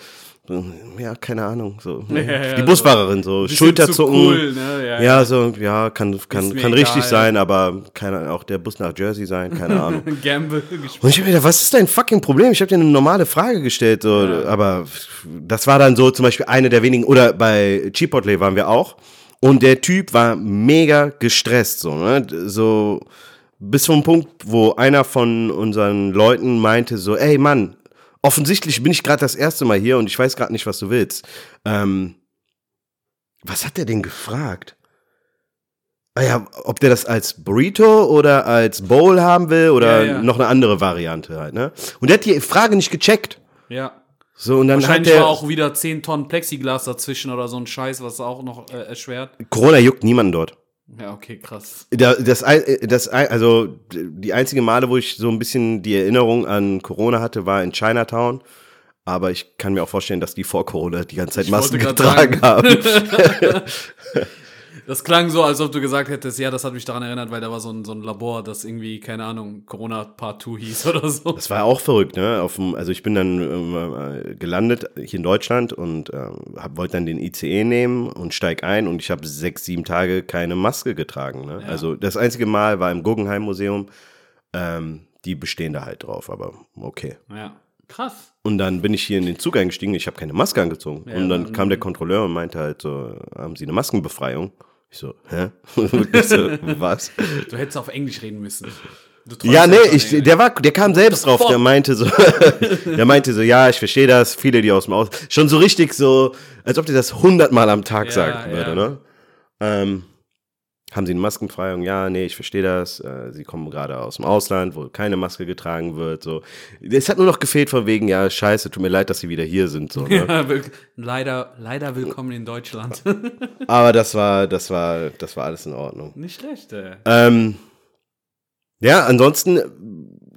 ja, keine Ahnung, so. Ja, ja, die Busfahrerin, so Schulterzucken. zu cool, ne? Ja, Ja, so, ja, kann, kann, kann egal. richtig sein, aber keine, auch der Bus nach Jersey sein, keine Ahnung. Gamble gespielt. Und ich hab mir gedacht, was ist dein fucking Problem? Ich habe dir eine normale Frage gestellt, so, aber das war dann so zum Beispiel eine der wenigen, oder bei Chipotle waren wir auch. Und der Typ war mega gestresst, so, ne? So, bis zum Punkt, wo einer von unseren Leuten meinte so, ey Mann, offensichtlich bin ich gerade das erste Mal hier und ich weiß gerade nicht, was du willst. Ähm, was hat der denn gefragt? Ah ja, ob der das als Burrito oder als Bowl haben will oder Ja, ja. noch eine andere Variante halt, ne? Und der hat die Frage nicht gecheckt. Ja. So, und dann hat Wahrscheinlich der, war auch wieder 10 Tonnen Plexiglas dazwischen oder so ein Scheiß, was auch noch äh, erschwert. Corona juckt niemanden dort. Ja, okay, krass. Da- Das, ein- das, also die einzige Male, wo ich so ein bisschen die Erinnerung an Corona hatte, war in Chinatown. Aber ich kann mir auch vorstellen, dass die vor Corona die ganze Zeit Masken getragen haben. Das klang so, als ob du gesagt hättest, ja, das hat mich daran erinnert, weil da war so ein, so ein Labor, das irgendwie, keine Ahnung, Corona Part 2 hieß oder so. Das war auch verrückt, ne? Auf dem, also ich bin dann ähm, äh, gelandet hier in Deutschland und hab, wollte dann den ICE nehmen und steig ein und ich habe sechs, sieben Tage keine Maske getragen. Ne? Also das einzige Mal war im Guggenheim Museum. Ähm, die bestehen da halt drauf, aber okay. Ja. Krass. Und dann bin ich hier in den Zug eingestiegen, ich habe keine Maske angezogen. Ja, und dann dann- kam der Kontrolleur und meinte halt so, haben Sie eine Maskenbefreiung? Ich so, hä? ich so, was? Du hättest auf Englisch reden müssen. Ja, nee, ich, der war, der kam selbst drauf, der meinte so, der meinte so, ja, ich verstehe das, viele, die aus dem Aus, schon so richtig so, als ob der das hundertmal am Tag Ja, sagen würde, ja. ne? Ähm, haben Sie eine Maskenbefreiung? Ja, nee, ich verstehe das. Äh, Sie kommen gerade aus dem Ausland, wo keine Maske getragen wird. So, es hat nur noch gefehlt von wegen, ja, scheiße, tut mir leid, dass Sie wieder hier sind. So, ne? Ja, leider, leider willkommen in Deutschland. Aber das war, das war, das war alles in Ordnung. Nicht schlecht, ey. Ähm, ja, ansonsten,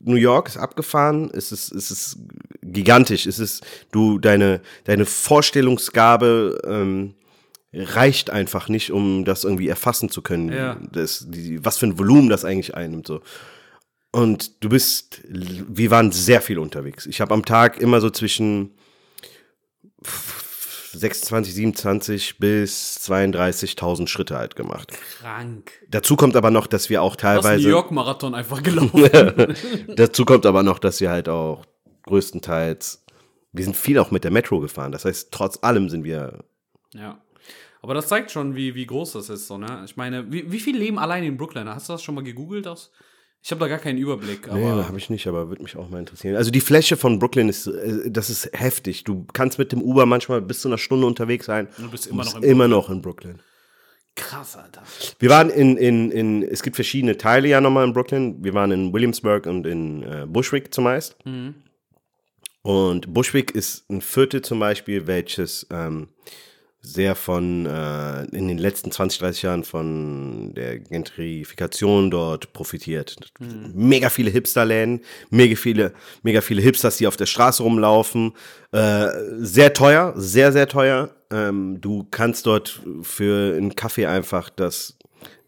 New York ist abgefahren, es ist, es ist gigantisch, es ist, du, deine, deine Vorstellungsgabe ähm, reicht einfach nicht, um das irgendwie erfassen zu können, Ja. das, die, was für ein Volumen das eigentlich einnimmt. So. Und du bist, wir waren sehr viel unterwegs. Ich habe am Tag immer so zwischen 26, 27 bis 32.000 Schritte halt gemacht. Krank. Dazu kommt aber noch, dass wir auch hast New teilweise, York Marathon einfach gelaufen. dazu kommt aber noch, dass wir halt auch größtenteils, wir sind viel auch mit der Metro gefahren. Das heißt, trotz allem sind wir, ja. Aber das zeigt schon, wie, wie groß das ist, so, ne? Ich meine, wie, wie viel leben allein in Brooklyn? Hast du das schon mal gegoogelt? Das? Ich habe da gar keinen Überblick, aber. nee, habe ich nicht, aber würde mich auch mal interessieren. Also die Fläche von Brooklyn ist, äh, das ist heftig. Du kannst mit dem Uber manchmal bis zu einer Stunde unterwegs sein. Du bist immer noch in immer noch in Brooklyn. Krass, Alter. Wir waren in, in, in, es gibt verschiedene Teile ja nochmal in Brooklyn. Wir waren in Williamsburg und in äh, Bushwick zumeist. Und Bushwick ist ein Viertel zum Beispiel, welches ähm, sehr von, äh, in den letzten 20, 30 Jahren von der Gentrifikation dort profitiert. Mega viele Hipsterläden, mega viele, mega viele Hipsters, die auf der Straße rumlaufen. Äh, sehr teuer, sehr, sehr teuer. Ähm, du kannst dort für einen Kaffee einfach das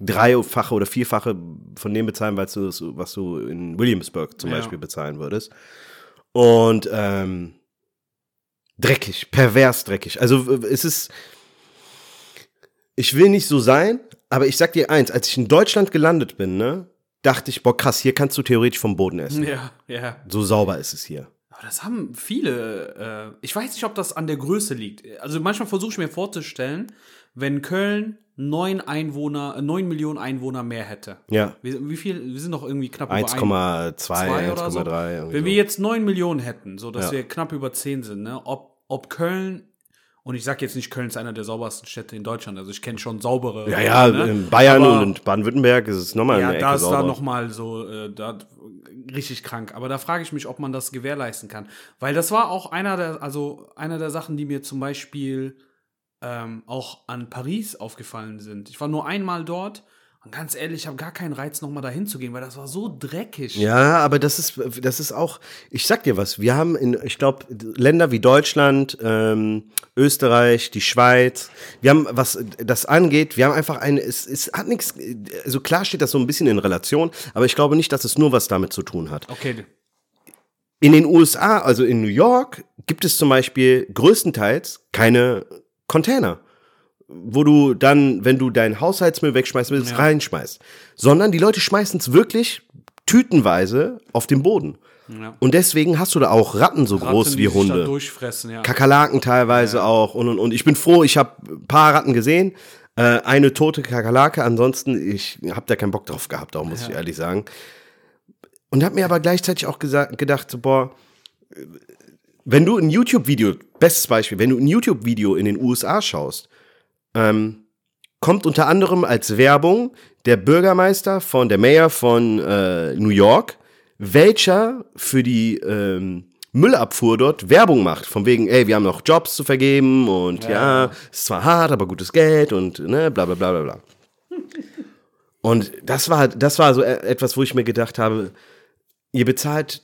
dreifache oder vierfache von dem bezahlen, was du, was du in Williamsburg zum Ja. Beispiel bezahlen würdest. Und ähm, dreckig, pervers dreckig. Also es ist, ich will nicht so sein, aber ich sag dir eins, als ich in Deutschland gelandet bin, ne, dachte ich, boah krass, hier kannst du theoretisch vom Boden essen. Ja, ja. So sauber ist es hier. Aber das haben viele. Äh, ich weiß nicht, ob das an der Größe liegt. Also manchmal versuche ich mir vorzustellen, wenn Köln neun Einwohner, äh, neun Millionen Einwohner mehr hätte. Ja. Wir, wie viel? Wir sind noch irgendwie knapp über ein- 1,2, zwei oder so. 1,3. irgendwie Wenn so. wir jetzt 9 Millionen hätten, so dass Ja. wir knapp über 10 sind, ne? ob, ob Köln, und ich sage jetzt nicht, Köln ist einer der saubersten Städte in Deutschland, also ich kenne schon saubere. Ja, ja, ne? in Bayern Aber- und Baden-Württemberg ist es nochmal ja, eine Ecke da ist da sauber. nochmal so, äh, da, richtig krank. Aber da frage ich mich, ob man das gewährleisten kann. Weil das war auch einer der, also einer der Sachen, die mir zum Beispiel ähm, auch an Paris aufgefallen sind. Ich war nur einmal dort und ganz ehrlich, ich habe gar keinen Reiz, nochmal dahin zu gehen, weil das war so dreckig. Ja, aber das ist, das ist auch, ich sag dir was, wir haben in, ich glaube, Länder wie Deutschland, ähm, Österreich, die Schweiz, wir haben, was das angeht, wir haben einfach eine, es, es hat nichts, also klar steht das so ein bisschen in Relation, aber ich glaube nicht, dass es nur was damit zu tun hat. Okay, In den USA, also in New York, gibt es zum Beispiel größtenteils keine Container, wo du dann, wenn du deinen Haushaltsmüll wegschmeißen willst, Ja. reinschmeißt. Sondern die Leute schmeißen es wirklich tütenweise auf den Boden. Ja. Und deswegen hast du da auch Ratten so groß Ratten, wie sich Da Hunde. durchfressen, ja. Kakerlaken teilweise auch und und und. Ich bin froh, ich habe ein paar Ratten gesehen. Äh, eine tote Kakerlake, ansonsten, ich habe da keinen Bock drauf gehabt, auch muss ich ehrlich sagen. Und habe mir aber gleichzeitig auch gesagt, gedacht, boah, wenn du ein YouTube-Video, bestes Beispiel, wenn du ein YouTube-Video in den USA schaust, ähm, kommt unter anderem als Werbung der Bürgermeister von, der Mayor von äh, New York, welcher für die ähm, Müllabfuhr dort Werbung macht. Von wegen, ey, wir haben noch Jobs zu vergeben und ja, ist zwar hart, aber gutes Geld und ne, bla bla bla bla bla. Und das war, das war so e- etwas, wo ich mir gedacht habe, ihr bezahlt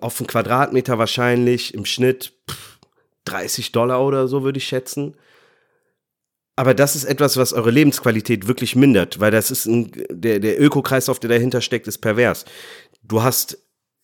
auf einen Quadratmeter wahrscheinlich im Schnitt pff, 30 Dollar oder so, würde ich schätzen. Aber das ist etwas, was eure Lebensqualität wirklich mindert, weil das ist ein, der, der Ökokreislauf, der dahinter steckt, ist pervers. Du hast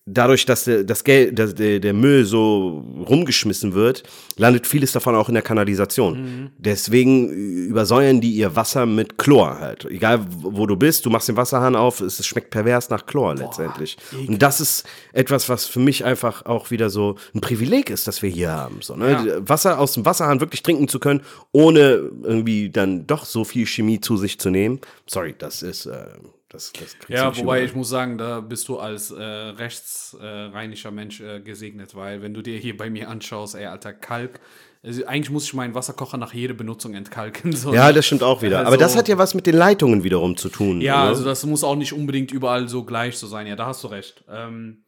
dadurch, dass der, das Geld, dass der, der Müll so rumgeschmissen wird, landet vieles davon auch in der Kanalisation. Deswegen übersäuern die ihr Wasser mit Chlor halt. Egal wo du bist, du machst den Wasserhahn auf, es schmeckt pervers nach Chlor letztendlich. Und das ist etwas, was für mich einfach auch wieder so ein Privileg ist, dass wir hier haben. So, ne? Ja. Wasser aus dem Wasserhahn wirklich trinken zu können, ohne irgendwie dann doch so viel Chemie zu sich zu nehmen. Sorry, das ist, äh, das, das Ja, wobei überall. ich muss sagen, da bist du als äh, rechtsrheinischer Mensch äh, gesegnet, weil wenn du dir hier bei mir anschaust, ey, alter Kalk, also eigentlich muss ich meinen Wasserkocher nach jeder Benutzung entkalken. So. Ja, das stimmt auch wieder. Aber Also- das hat ja was mit den Leitungen wiederum zu tun. Ja, ne? also das muss auch nicht unbedingt überall so gleich so sein. Ja, da hast du recht. Ähm,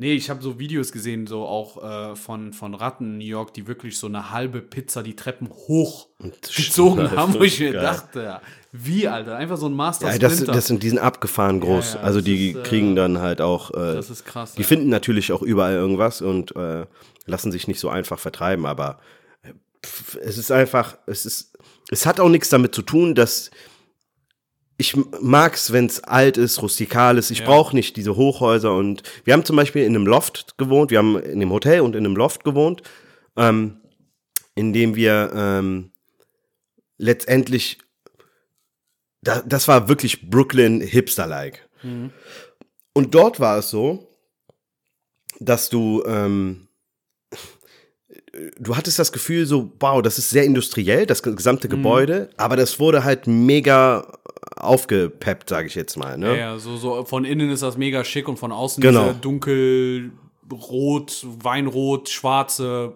nee, ich habe so Videos gesehen, so auch äh, von, von Ratten in New York, die wirklich so eine halbe Pizza die Treppen hoch gezogen haben, wo ich mir Geil. dachte, wie, Alter? Einfach so ein Master Ja, das, Splinter. das sind, die sind abgefahren groß. Ja, ja, also die ist, äh, kriegen dann halt auch, äh, das ist krass. die ja. finden natürlich auch überall irgendwas und äh, lassen sich nicht so einfach vertreiben, aber äh, es ist einfach, es ist, es hat auch nichts damit zu tun, dass ich mag's, wenn es alt ist, rustikal ist. Ich Ja. brauche nicht diese Hochhäuser und wir haben zum Beispiel in einem Loft gewohnt. Wir haben in einem Hotel und in einem Loft gewohnt, ähm, in dem wir ähm, letztendlich, da, das war wirklich Brooklyn Hipster-like. Und dort war es so, dass du ähm, du hattest das Gefühl so, wow, das ist sehr industriell, das gesamte Mhm. Gebäude, aber das wurde halt mega aufgepeppt, sage ich jetzt mal. Ne? Ja, ja, so, so von innen ist das mega schick und von außen Genau. diese dunkel, rot, Weinrot, schwarze.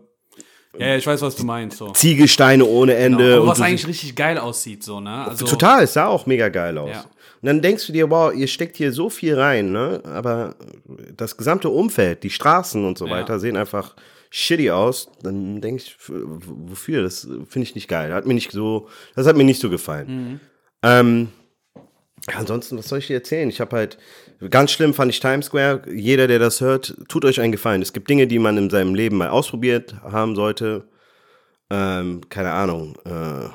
Ja, ich weiß, was du meinst. So. Ziegelsteine ohne Ende. Genau. Und was eigentlich richtig geil aussieht, so, ne? Also, Total, es sah auch mega geil aus. Ja. Und dann denkst du dir, wow, ihr steckt hier so viel rein, ne? Aber das gesamte Umfeld, die Straßen und so Ja. weiter sehen einfach shitty aus. Dann denke ich, wofür? Das finde ich nicht geil. Hat mir nicht so, das hat mir nicht so gefallen. Mhm. Ähm, ansonsten, was soll ich dir erzählen? Ich habe halt, ganz schlimm fand ich Times Square. Jeder, der das hört, tut euch einen Gefallen. Es gibt Dinge, die man in seinem Leben mal ausprobiert haben sollte. Ähm, keine Ahnung. Äh,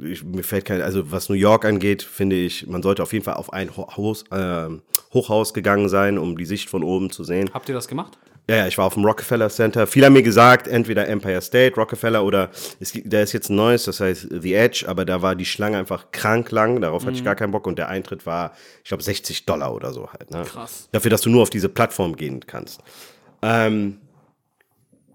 ich, mir fällt kein, also was New York angeht, finde ich, man sollte auf jeden Fall auf ein Ho Haus, äh, Hochhaus gegangen sein, um die Sicht von oben zu sehen. habt ihr das gemacht? Ja, ja, ich war auf dem Rockefeller Center. Viele haben mir gesagt, entweder Empire State, Rockefeller oder es, da ist jetzt ein neues, das heißt The Edge, aber da war die Schlange einfach krank lang, darauf Mhm. hatte ich gar keinen Bock und der Eintritt war, ich glaube, 60 Dollar oder so halt. Ne? Krass. Dafür, dass du nur auf diese Plattform gehen kannst. Ähm,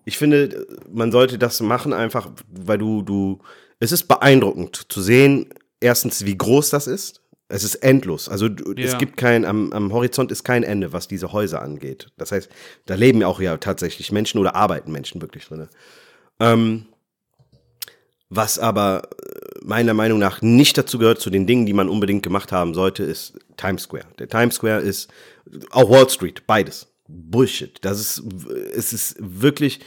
ich finde, man sollte das machen einfach, weil du, du, es ist beeindruckend zu sehen, erstens, wie groß das ist. Es ist endlos. Also du, es Ja. gibt kein, am, am Horizont ist kein Ende, was diese Häuser angeht. Das heißt, da leben ja auch ja tatsächlich Menschen oder arbeiten Menschen wirklich drin. Ähm, was aber äh, meiner Meinung nach nicht dazu gehört, zu den Dingen, die man unbedingt gemacht haben sollte, ist Times Square. Der Times Square ist auch Wall Street, beides. Bullshit. Das ist, es ist wirklich,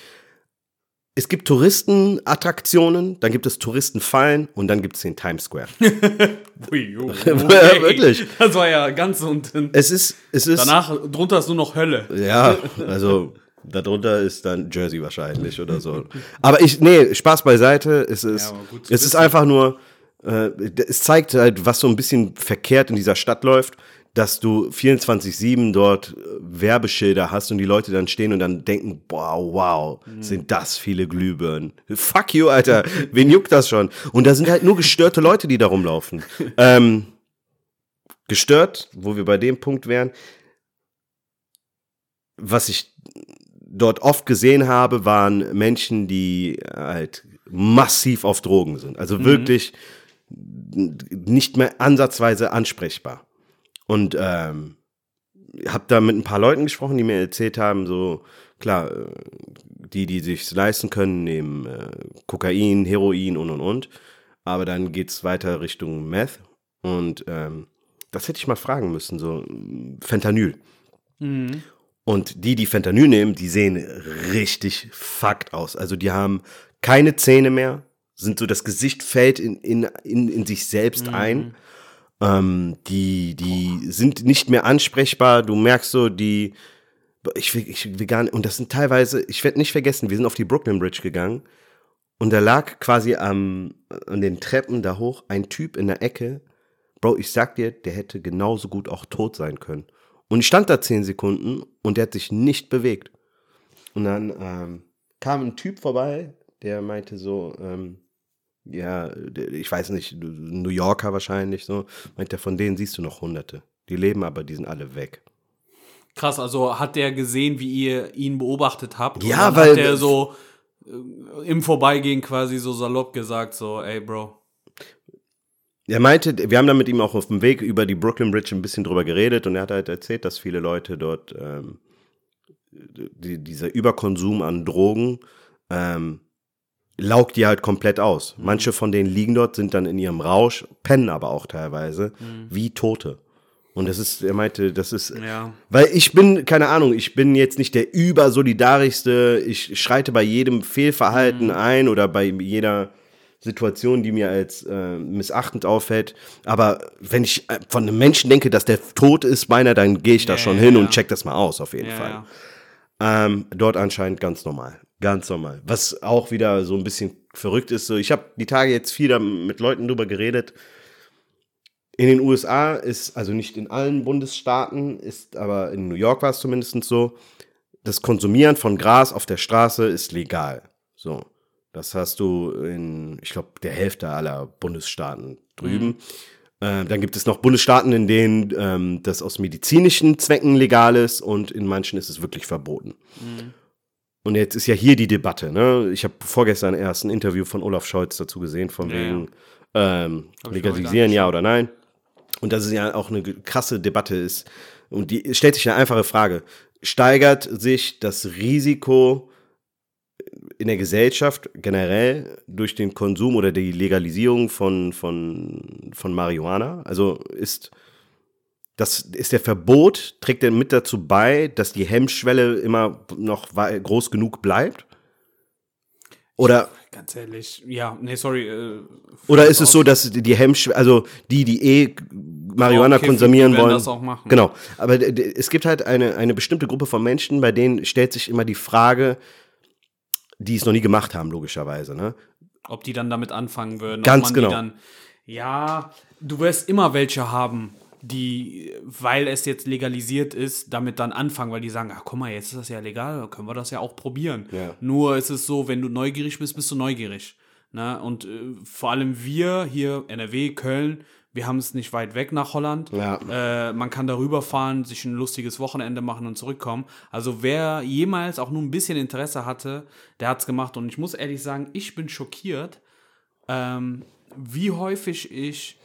es gibt Touristenattraktionen, dann gibt es Touristenfallen und dann gibt es den Times Square. Ui, oh, Ja, wirklich. Das war ja ganz unten. Es ist, es ist, Danach, drunter ist nur noch Hölle. ja, also darunter ist dann Jersey wahrscheinlich oder so. Aber ich, nee, Spaß beiseite. Es ist, Ja, es ist einfach nur, äh, es zeigt halt, was so ein bisschen verkehrt in dieser Stadt läuft, dass du 24-7 dort äh, Werbeschilder hast und die Leute dann stehen und dann denken, wow, wow, Mhm. sind das viele Glühbirnen. Fuck you, Alter. Wen juckt das schon? Und da sind halt nur gestörte Leute, die da rumlaufen. ähm, gestört, wo wir bei dem Punkt wären, was ich dort oft gesehen habe, waren Menschen, die halt massiv auf Drogen sind. Also wirklich nicht mehr ansatzweise ansprechbar. Und ähm, habe da mit ein paar Leuten gesprochen, die mir erzählt haben, so klar, äh, die, die sich leisten können, nehmen äh, Kokain, Heroin und und und. Aber dann geht's weiter Richtung Meth. Und ähm, das hätte ich mal fragen müssen, so Fentanyl. Und die, die Fentanyl nehmen, die sehen richtig fucked aus. Also die haben keine Zähne mehr, sind so, das Gesicht fällt in, in, in, in sich selbst ein. Ähm, die, die sind nicht mehr ansprechbar. Du merkst so, die, ich will, ich will gar nicht, und das sind teilweise, ich werde nicht vergessen, wir sind auf die Brooklyn Bridge gegangen und da lag quasi am, an den Treppen da hoch ein Typ in der Ecke. Bro, ich sag dir, der hätte genauso gut auch tot sein können. Und ich stand da zehn Sekunden und der hat sich nicht bewegt. Und dann ähm, kam ein Typ vorbei, der meinte so, ähm, ja, ich weiß nicht, New Yorker wahrscheinlich so, meint er, von denen siehst du noch hunderte. Die leben aber, die sind alle weg. Krass, also hat der gesehen, wie ihr ihn beobachtet habt? Ja, weil- Hat der so äh, im Vorbeigehen quasi so salopp gesagt, so, ey, Bro. Er meinte, wir haben dann mit ihm auch auf dem Weg über die Brooklyn Bridge ein bisschen drüber geredet und er hat halt erzählt, dass viele Leute dort ähm, die, dieser Überkonsum an Drogen ähm, laugt die halt komplett aus. Manche von denen liegen dort, sind dann in ihrem Rausch, pennen aber auch teilweise wie Tote. Und das ist, er meinte, das ist, Ja. weil ich bin, keine Ahnung, ich bin jetzt nicht der übersolidarischste, ich schreite bei jedem Fehlverhalten ein oder bei jeder Situation, die mir als äh, missachtend auffällt. Aber wenn ich äh, von einem Menschen denke, dass der tot ist, meiner, dann gehe ich da Ja, schon ja, hin und check das mal aus, auf jeden Fall. Ähm, dort anscheinend ganz normal. Ganz normal. Was auch wieder so ein bisschen verrückt ist. So, ich habe die Tage jetzt viel mit Leuten drüber geredet. In den USA ist, also nicht in allen Bundesstaaten, ist aber in New York war es zumindest so, das Konsumieren von Gras auf der Straße ist legal. So. Das hast du in, ich glaube, der Hälfte aller Bundesstaaten drüben. Mhm. Äh, dann gibt es noch Bundesstaaten, in denen ähm, das aus medizinischen Zwecken legal ist und in manchen ist es wirklich verboten. Mhm. Und jetzt ist ja hier die Debatte. Ne? Ich habe vorgestern erst ein Interview von Olaf Scholz dazu gesehen, von ja, wegen ähm, legalisieren ja oder nein. Und das ist ja auch eine krasse Debatte ist. Und die stellt sich eine einfache Frage. Steigert sich das Risiko in der Gesellschaft generell durch den Konsum oder die Legalisierung von, von, von Marihuana? Also ist das ist der Verbot, trägt er mit dazu bei, dass die Hemmschwelle immer noch groß genug bleibt? Oder ganz ehrlich, ja, nee, sorry. Äh, oder ist es so, dass die Hemmschwelle, also die, die eh Marihuana oh, konsumieren wollen, das auch machen. Genau, aber es gibt halt eine, eine bestimmte Gruppe von Menschen, bei denen stellt sich immer die Frage, die es noch nie gemacht haben, logischerweise. Ne? Ob die dann damit anfangen würden. Ganz genau. Dann, ja, du wirst immer welche haben, die, weil es jetzt legalisiert ist, damit dann anfangen, weil die sagen, ach guck mal, jetzt ist das ja legal, können wir das ja auch probieren. Ja. Nur ist es so, wenn du neugierig bist, bist du neugierig. Ne? Und äh, vor allem wir hier, NRW, Köln, wir haben es nicht weit weg nach Holland. Ja. Äh, man kann darüber fahren, sich ein lustiges Wochenende machen und zurückkommen. Also wer jemals auch nur ein bisschen Interesse hatte, der hat es gemacht. Und ich muss ehrlich sagen, ich bin schockiert, ähm, wie häufig ich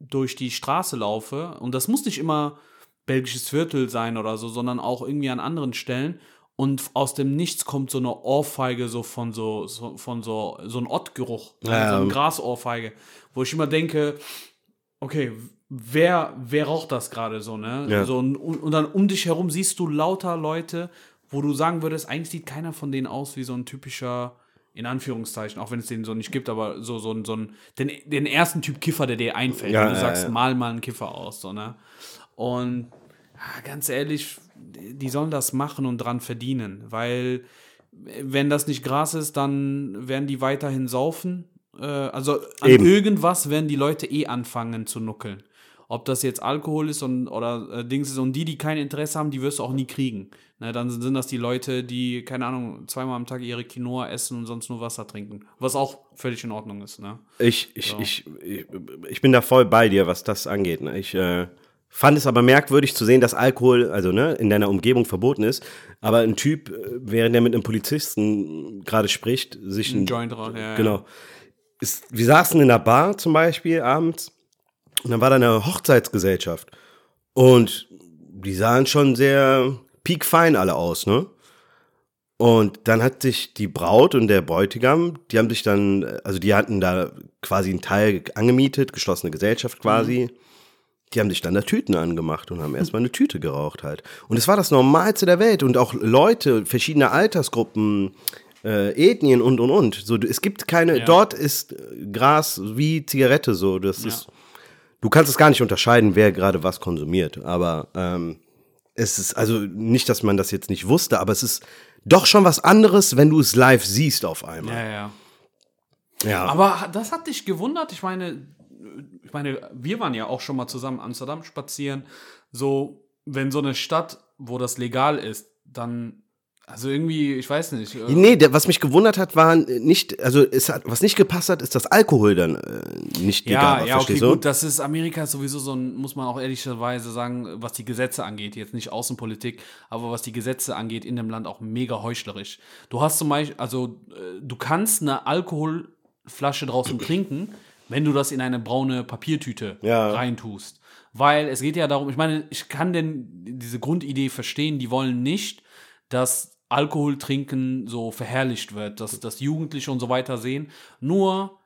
durch die Straße laufe. Und das muss nicht immer belgisches Viertel sein oder so, sondern auch irgendwie an anderen Stellen. Und aus dem Nichts kommt so eine Ohrfeige so von so, so von so, so ein Ottgeruch, ja. so eine Grasohrfeige, wo ich immer denke, okay, wer, wer raucht das gerade so, ne? Ja. So, und, und dann um dich herum siehst du lauter Leute, wo du sagen würdest, eigentlich sieht keiner von denen aus wie so ein typischer, in Anführungszeichen, auch wenn es den so nicht gibt, aber so, so, so ein, den, den ersten Typ Kiffer, der dir einfällt. Ja, und du ja, sagst, ja. mal mal einen Kiffer aus, so, ne? Und ganz ehrlich, die sollen das machen und dran verdienen, weil wenn das nicht Gras ist, dann werden die weiterhin saufen äh, also an Eben. irgendwas werden die Leute eh anfangen zu nuckeln. Ob das jetzt Alkohol ist und, oder äh, Dings ist und die, die kein Interesse haben, die wirst du auch nie kriegen. Ne, dann sind das die Leute, die, keine Ahnung, zweimal am Tag ihre Quinoa essen und sonst nur Wasser trinken. Was auch völlig in Ordnung ist. Ne? Ich, ich, so. ich, ich, ich, bin da voll bei dir, was das angeht. Ne? Ich äh, fand es aber merkwürdig zu sehen, dass Alkohol, also ne, in deiner Umgebung verboten ist. Aber ein Typ, äh, während er mit einem Polizisten gerade spricht, sich ein, ein Joint raus, ja, genau. Ist, wir saßen in einer Bar zum Beispiel abends und dann war da eine Hochzeitsgesellschaft und die sahen schon sehr piekfein alle aus, ne? Und dann hat sich die Braut und der Bräutigam, die haben sich dann, also die hatten da quasi einen Teil angemietet, geschlossene Gesellschaft quasi. Mhm. Die haben sich dann da Tüten angemacht und haben erstmal eine Tüte geraucht halt. Und es war das Normalste der Welt und auch Leute, verschiedene Altersgruppen, äh, Ethnien und und und. So, es gibt keine, ja. dort ist Gras wie Zigarette so. Das ja. ist, du kannst es gar nicht unterscheiden, wer gerade was konsumiert. Aber ähm, es ist also nicht, dass man das jetzt nicht wusste, aber es ist doch schon was anderes, wenn du es live siehst auf einmal. Ja, ja. Ja. Aber das hat dich gewundert. Ich meine, ich meine, wir waren ja auch schon mal zusammen in Amsterdam spazieren. So, wenn so eine Stadt, wo das legal ist, dann also irgendwie, ich weiß nicht. Äh nee, der, was mich gewundert hat, war nicht, also es hat, was nicht gepasst hat, ist, dass Alkohol dann äh, nicht ja, legal war. Ja, okay, du? gut, das ist Amerika ist sowieso so ein, muss man auch ehrlicherweise sagen, was die Gesetze angeht, jetzt nicht Außenpolitik, aber was die Gesetze angeht, in dem Land auch mega heuchlerisch. Du hast zum Beispiel, also äh, du kannst eine Alkoholflasche draußen trinken, wenn du das in eine braune Papiertüte ja. reintust. Weil es geht ja darum, ich meine, ich kann denn diese Grundidee verstehen, die wollen nicht, dass Alkohol trinken so verherrlicht wird, dass, dass Jugendliche und so weiter sehen. Nur,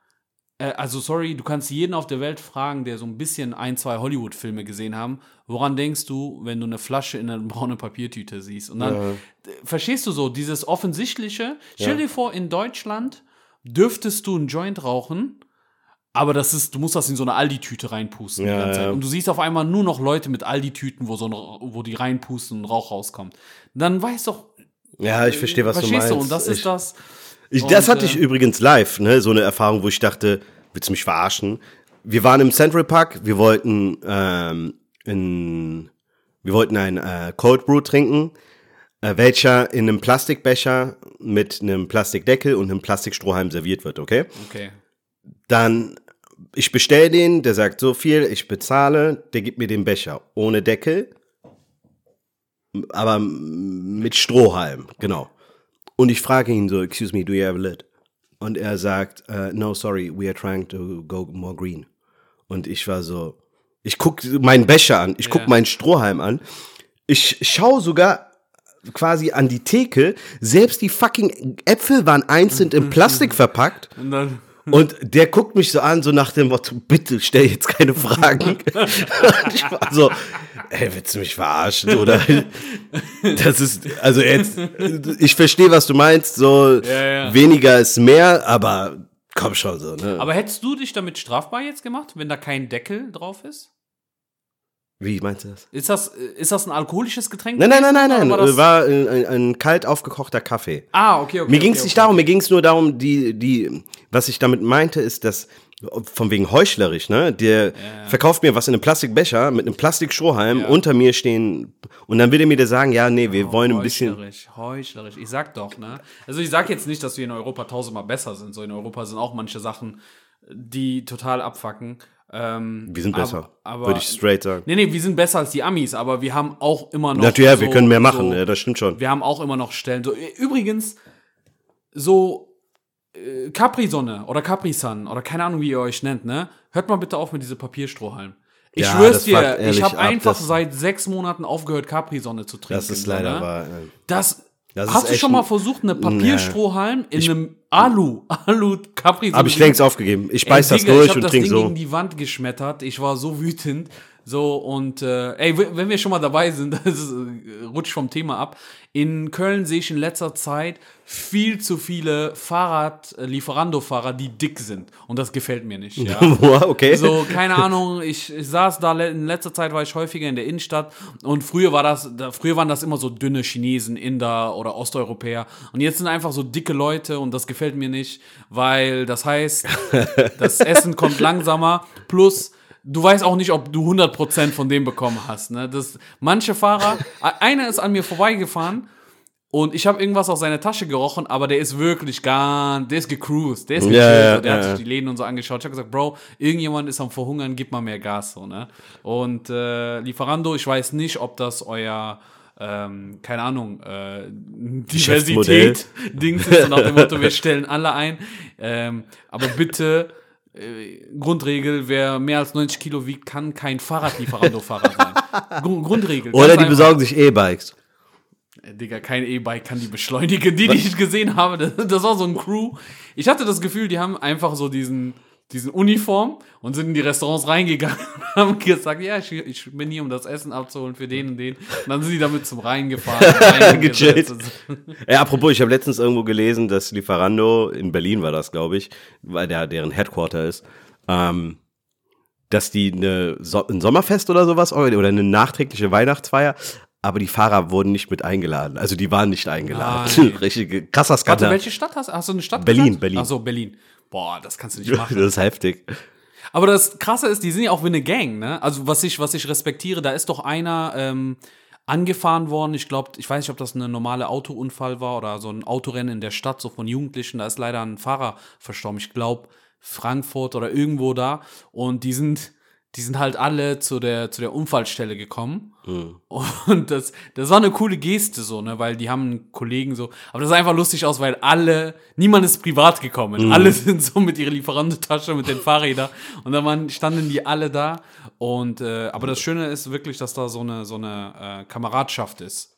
äh, also sorry, du kannst jeden auf der Welt fragen, der so ein bisschen ein, zwei Hollywood-Filme gesehen haben, woran denkst du, wenn du eine Flasche in einer braunen Papiertüte siehst? Und dann ja. verstehst du so, dieses Offensichtliche. Stell dir vor, in Deutschland dürftest du einen Joint rauchen, aber das ist, du musst das in so eine Aldi-Tüte reinpusten. Ja, ja. Und du siehst auf einmal nur noch Leute mit Aldi-Tüten, wo so ein, wo die reinpusten und Rauch rauskommt. Dann weiß doch Ja, ich verstehe, was du Verstehst meinst. du? Und das ich, ist das. Ich, das Und, hatte ich äh, übrigens live, ne? So eine Erfahrung, wo ich dachte, willst du mich verarschen? Wir waren im Central Park, wir wollten ähm, in, wir wollten ein äh, Cold Brew trinken, äh, welcher in einem Plastikbecher mit einem Plastikdeckel und einem Plastikstrohhalm serviert wird, okay? Okay. Dann, ich bestell den, der sagt so viel, ich bezahle, der gibt mir den Becher ohne Deckel, aber mit Strohhalm, genau. Und ich frage ihn so, excuse me, do you have a lid? Und er sagt, uh, no, sorry, we are trying to go more green. Und ich war so, ich guck meinen Becher an, ich guck Ja. meinen Strohhalm an, ich schau sogar quasi an die Theke, selbst die fucking Äpfel waren einzeln in Plastik verpackt. Und dann. Und der guckt mich so an, so nach dem Motto, bitte stell jetzt keine Fragen. Und ich war so, ey, willst du mich verarschen? Oder das ist, also jetzt, ich verstehe, was du meinst, so Ja, ja. weniger ist mehr, aber komm schon so, ne? Aber hättest du dich damit strafbar jetzt gemacht, wenn da kein Deckel drauf ist? Wie meinst du das? Ist das, ist das ein alkoholisches Getränk? Nein, nein, nein, nein, nein, war, das- ein, ein, ein kalt aufgekochter Kaffee. Ah, okay, okay. Mir ging es okay, nicht okay. darum, mir ging es nur darum, die, die, was ich damit meinte, ist, dass, von wegen heuchlerisch, ne? Der verkauft mir was in einem Plastikbecher mit einem Plastikstrohhalm, Ja. unter mir stehen, und dann will er mir der sagen, ja, nee, wir wollen ein bisschen. Heuchlerisch, heuchlerisch. Ich sag doch, ne? Also ich sag jetzt nicht, dass wir in Europa tausendmal besser sind. So in Europa sind auch manche Sachen, die total abfacken. Ähm, Wir sind besser, würde ich straight sagen. Nee, nee, wir sind besser als die Amis, aber wir haben auch immer noch. Natürlich, ja, wir so- können mehr machen, so, ja, das stimmt schon. Wir haben auch immer noch Stellen. So, übrigens, so äh, Capri-Sonne oder Capri-Sun oder keine Ahnung, wie ihr euch nennt, ne? Hört mal bitte auf mit diesem Papierstrohhalm. Ich Ja, schwör's das dir, ich habe ab, einfach das- seit sechs Monaten aufgehört, Capri-Sonne zu trinken. Das ist so, leider ne? wahr. Das, Das hast du schon mal versucht, eine Papierstrohhalm in einem Alu, Alu Capri Habe ich längst aufgegeben. Ich beiß Ey, das Digga, ich durch hab und das trink Ding so. gegen die Wand geschmettert. Ich war so wütend. So, und äh, ey, wenn wir schon mal dabei sind, das ist, äh, rutscht vom Thema ab. In Köln sehe ich in letzter Zeit viel zu viele Fahrrad-Lieferando-Fahrer, die dick sind. Und das gefällt mir nicht. Ja. Okay. So, keine Ahnung, ich, ich saß da, in letzter Zeit war ich häufiger in der Innenstadt und früher war das, da, früher waren das immer so dünne Chinesen, Inder oder Osteuropäer und jetzt sind einfach so dicke Leute und das gefällt mir nicht, weil das heißt, das Essen kommt langsamer, plus du weißt auch nicht, ob du 100% von dem bekommen hast, ne? Das, manche Fahrer, einer ist an mir vorbeigefahren und ich habe irgendwas aus seiner Tasche gerochen, aber der ist wirklich gar, der ist gecruised, der ist gechillt, so, der ja, hat sich die Läden und so angeschaut. Ich habe gesagt, Bro, irgendjemand ist am Verhungern, gib mal mehr Gas, so, ne? Und äh, Lieferando, ich weiß nicht, ob das euer ähm, keine Ahnung, äh, Diversität Dings ist und nach dem Motto, wir stellen alle ein. Ähm, aber bitte, äh, Grundregel, wer mehr als 90 Kilo wiegt, kann kein Fahrradlieferando-Fahrer sein. Gru- Grundregel. Oder die besorgen sich E-Bikes. Äh, Digga, kein E-Bike kann die beschleunigen. Die, die ich gesehen habe, das, das war so ein Crew. Ich hatte das Gefühl, die haben einfach so diesen, diesen Uniform und sind in die Restaurants reingegangen und haben gesagt, ja, ich, ich bin hier, um das Essen abzuholen für den und den. Und dann sind die damit zum Rhein gefahren. Gechillt. Ja, apropos, ich habe letztens irgendwo gelesen, dass Lieferando, in Berlin war das, glaube ich, weil der deren Headquarter ist, ähm, dass die eine so ein Sommerfest oder sowas oder eine nachträgliche Weihnachtsfeier, aber die Fahrer wurden nicht mit eingeladen. Also die waren nicht eingeladen. Richtig krasser Warte, Skandal. welche Stadt hast du? Hast du eine Stadt Berlin, gesagt? Berlin. Ach so, Berlin. Boah, das kannst du nicht das machen. ist heftig. Aber das Krasse ist, die sind ja auch wie eine Gang, ne? Also was ich, was ich respektiere, da ist doch einer ähm, angefahren worden. Ich glaube, ich weiß nicht, ob das ein normaler Autounfall war oder so ein Autorennen in der Stadt, so von Jugendlichen. Da ist leider ein Fahrer verstorben. Ich glaube, Frankfurt oder irgendwo da. Und die sind, die sind halt alle zu der, zu der Unfallstelle gekommen. Und das, das war eine coole Geste so, ne, weil die haben einen Kollegen so, aber das sah einfach lustig aus, weil alle, niemand ist privat gekommen. Alle sind so mit ihrer Lieferantentasche, mit den Fahrrädern und dann waren, standen die alle da und, äh, aber das Schöne ist wirklich, dass da so eine, so eine äh, Kameradschaft ist.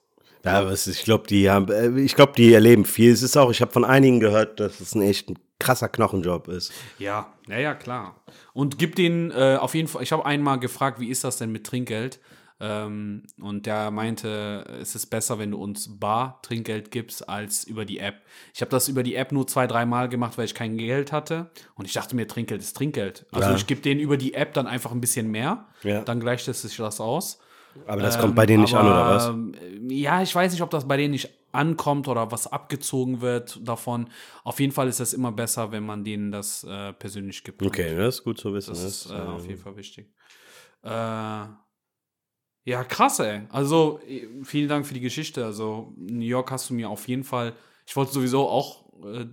Ja, ist, ich glaube, die haben, äh, ich glaube, die erleben viel. Es ist auch, ich habe von einigen gehört, dass es ein echt krasser Knochenjob ist. Ja, ja, ja, klar. Und gib den äh, auf jeden Fall, ich habe einmal gefragt, wie ist das denn mit Trinkgeld? Ähm, und der meinte, es ist besser, wenn du uns bar Trinkgeld gibst, als über die App. Ich habe das über die App nur zwei, dreimal gemacht, weil ich kein Geld hatte. Und ich dachte mir, Trinkgeld ist Trinkgeld. Also Ja. ich gebe denen über die App dann einfach ein bisschen mehr. Ja. Dann gleicht es sich das aus. Aber das kommt bei denen nicht an, oder was? ähm, Ja, ich weiß nicht, ob das bei denen nicht ankommt oder was abgezogen wird davon. Auf jeden Fall ist es immer besser, wenn man denen das äh, persönlich gibt. Okay, das ist gut zu wissen. Das ist äh, ähm, auf jeden Fall wichtig. Äh, ja, krass, ey. Also, eh, vielen Dank für die Geschichte. Also, New York hast du mir auf jeden Fall. Ich wollte sowieso auch äh,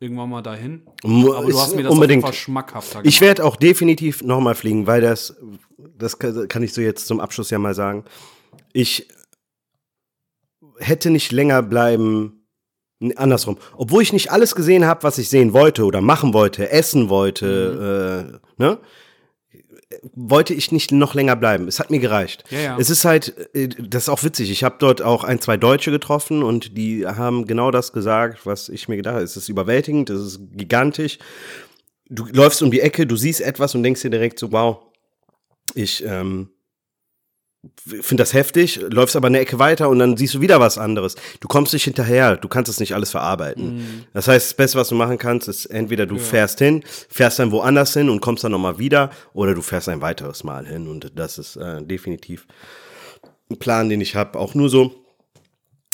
irgendwann mal dahin. Aber du hast mir das unbedingt. auf jeden Fall schmackhafter Ich werde auch definitiv nochmal fliegen, weil das, das kann ich so jetzt zum Abschluss ja mal sagen. Ich hätte nicht länger bleiben, andersrum. Obwohl ich nicht alles gesehen habe, was ich sehen wollte oder machen wollte, essen wollte, äh, ne? Wollte ich nicht noch länger bleiben. Es hat mir gereicht. Ja, ja. Es ist halt, äh, das ist auch witzig. Ich habe dort auch ein, zwei Deutsche getroffen und die haben genau das gesagt, was ich mir gedacht habe. Es ist überwältigend, es ist gigantisch du läufst um die Ecke, du siehst etwas und denkst dir direkt so, wow, ich ähm, finde das heftig, läufst aber eine Ecke weiter und dann siehst du wieder was anderes. Du kommst nicht hinterher, du kannst es nicht alles verarbeiten. Das heißt, das Beste, was du machen kannst, ist entweder du fährst hin, fährst dann woanders hin und kommst dann nochmal wieder oder du fährst ein weiteres Mal hin und das ist äh, definitiv ein Plan, den ich habe, auch nur so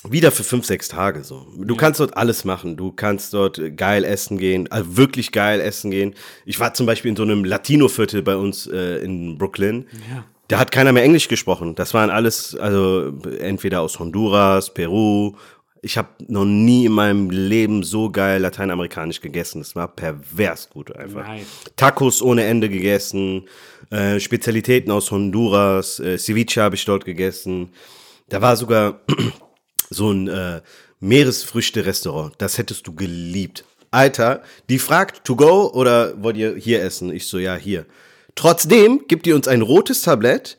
wieder für fünf, sechs Tage so. Du kannst dort alles machen. Du kannst dort geil essen gehen, also wirklich geil essen gehen. Ich war zum Beispiel in so einem Latino-Viertel bei uns äh, in Brooklyn. Ja. Da hat keiner mehr Englisch gesprochen. Das waren alles, also entweder aus Honduras, Peru. Ich habe noch nie in meinem Leben so geil lateinamerikanisch gegessen. Das war pervers gut einfach. Nice. Tacos ohne Ende gegessen, äh, Spezialitäten aus Honduras, äh, Ceviche habe ich dort gegessen. Da war sogar so ein äh, Meeresfrüchte-Restaurant. Das hättest du geliebt. Alter, die fragt, to go oder wollt ihr hier essen? Ich so, ja, hier. Trotzdem gibt ihr uns ein rotes Tablett.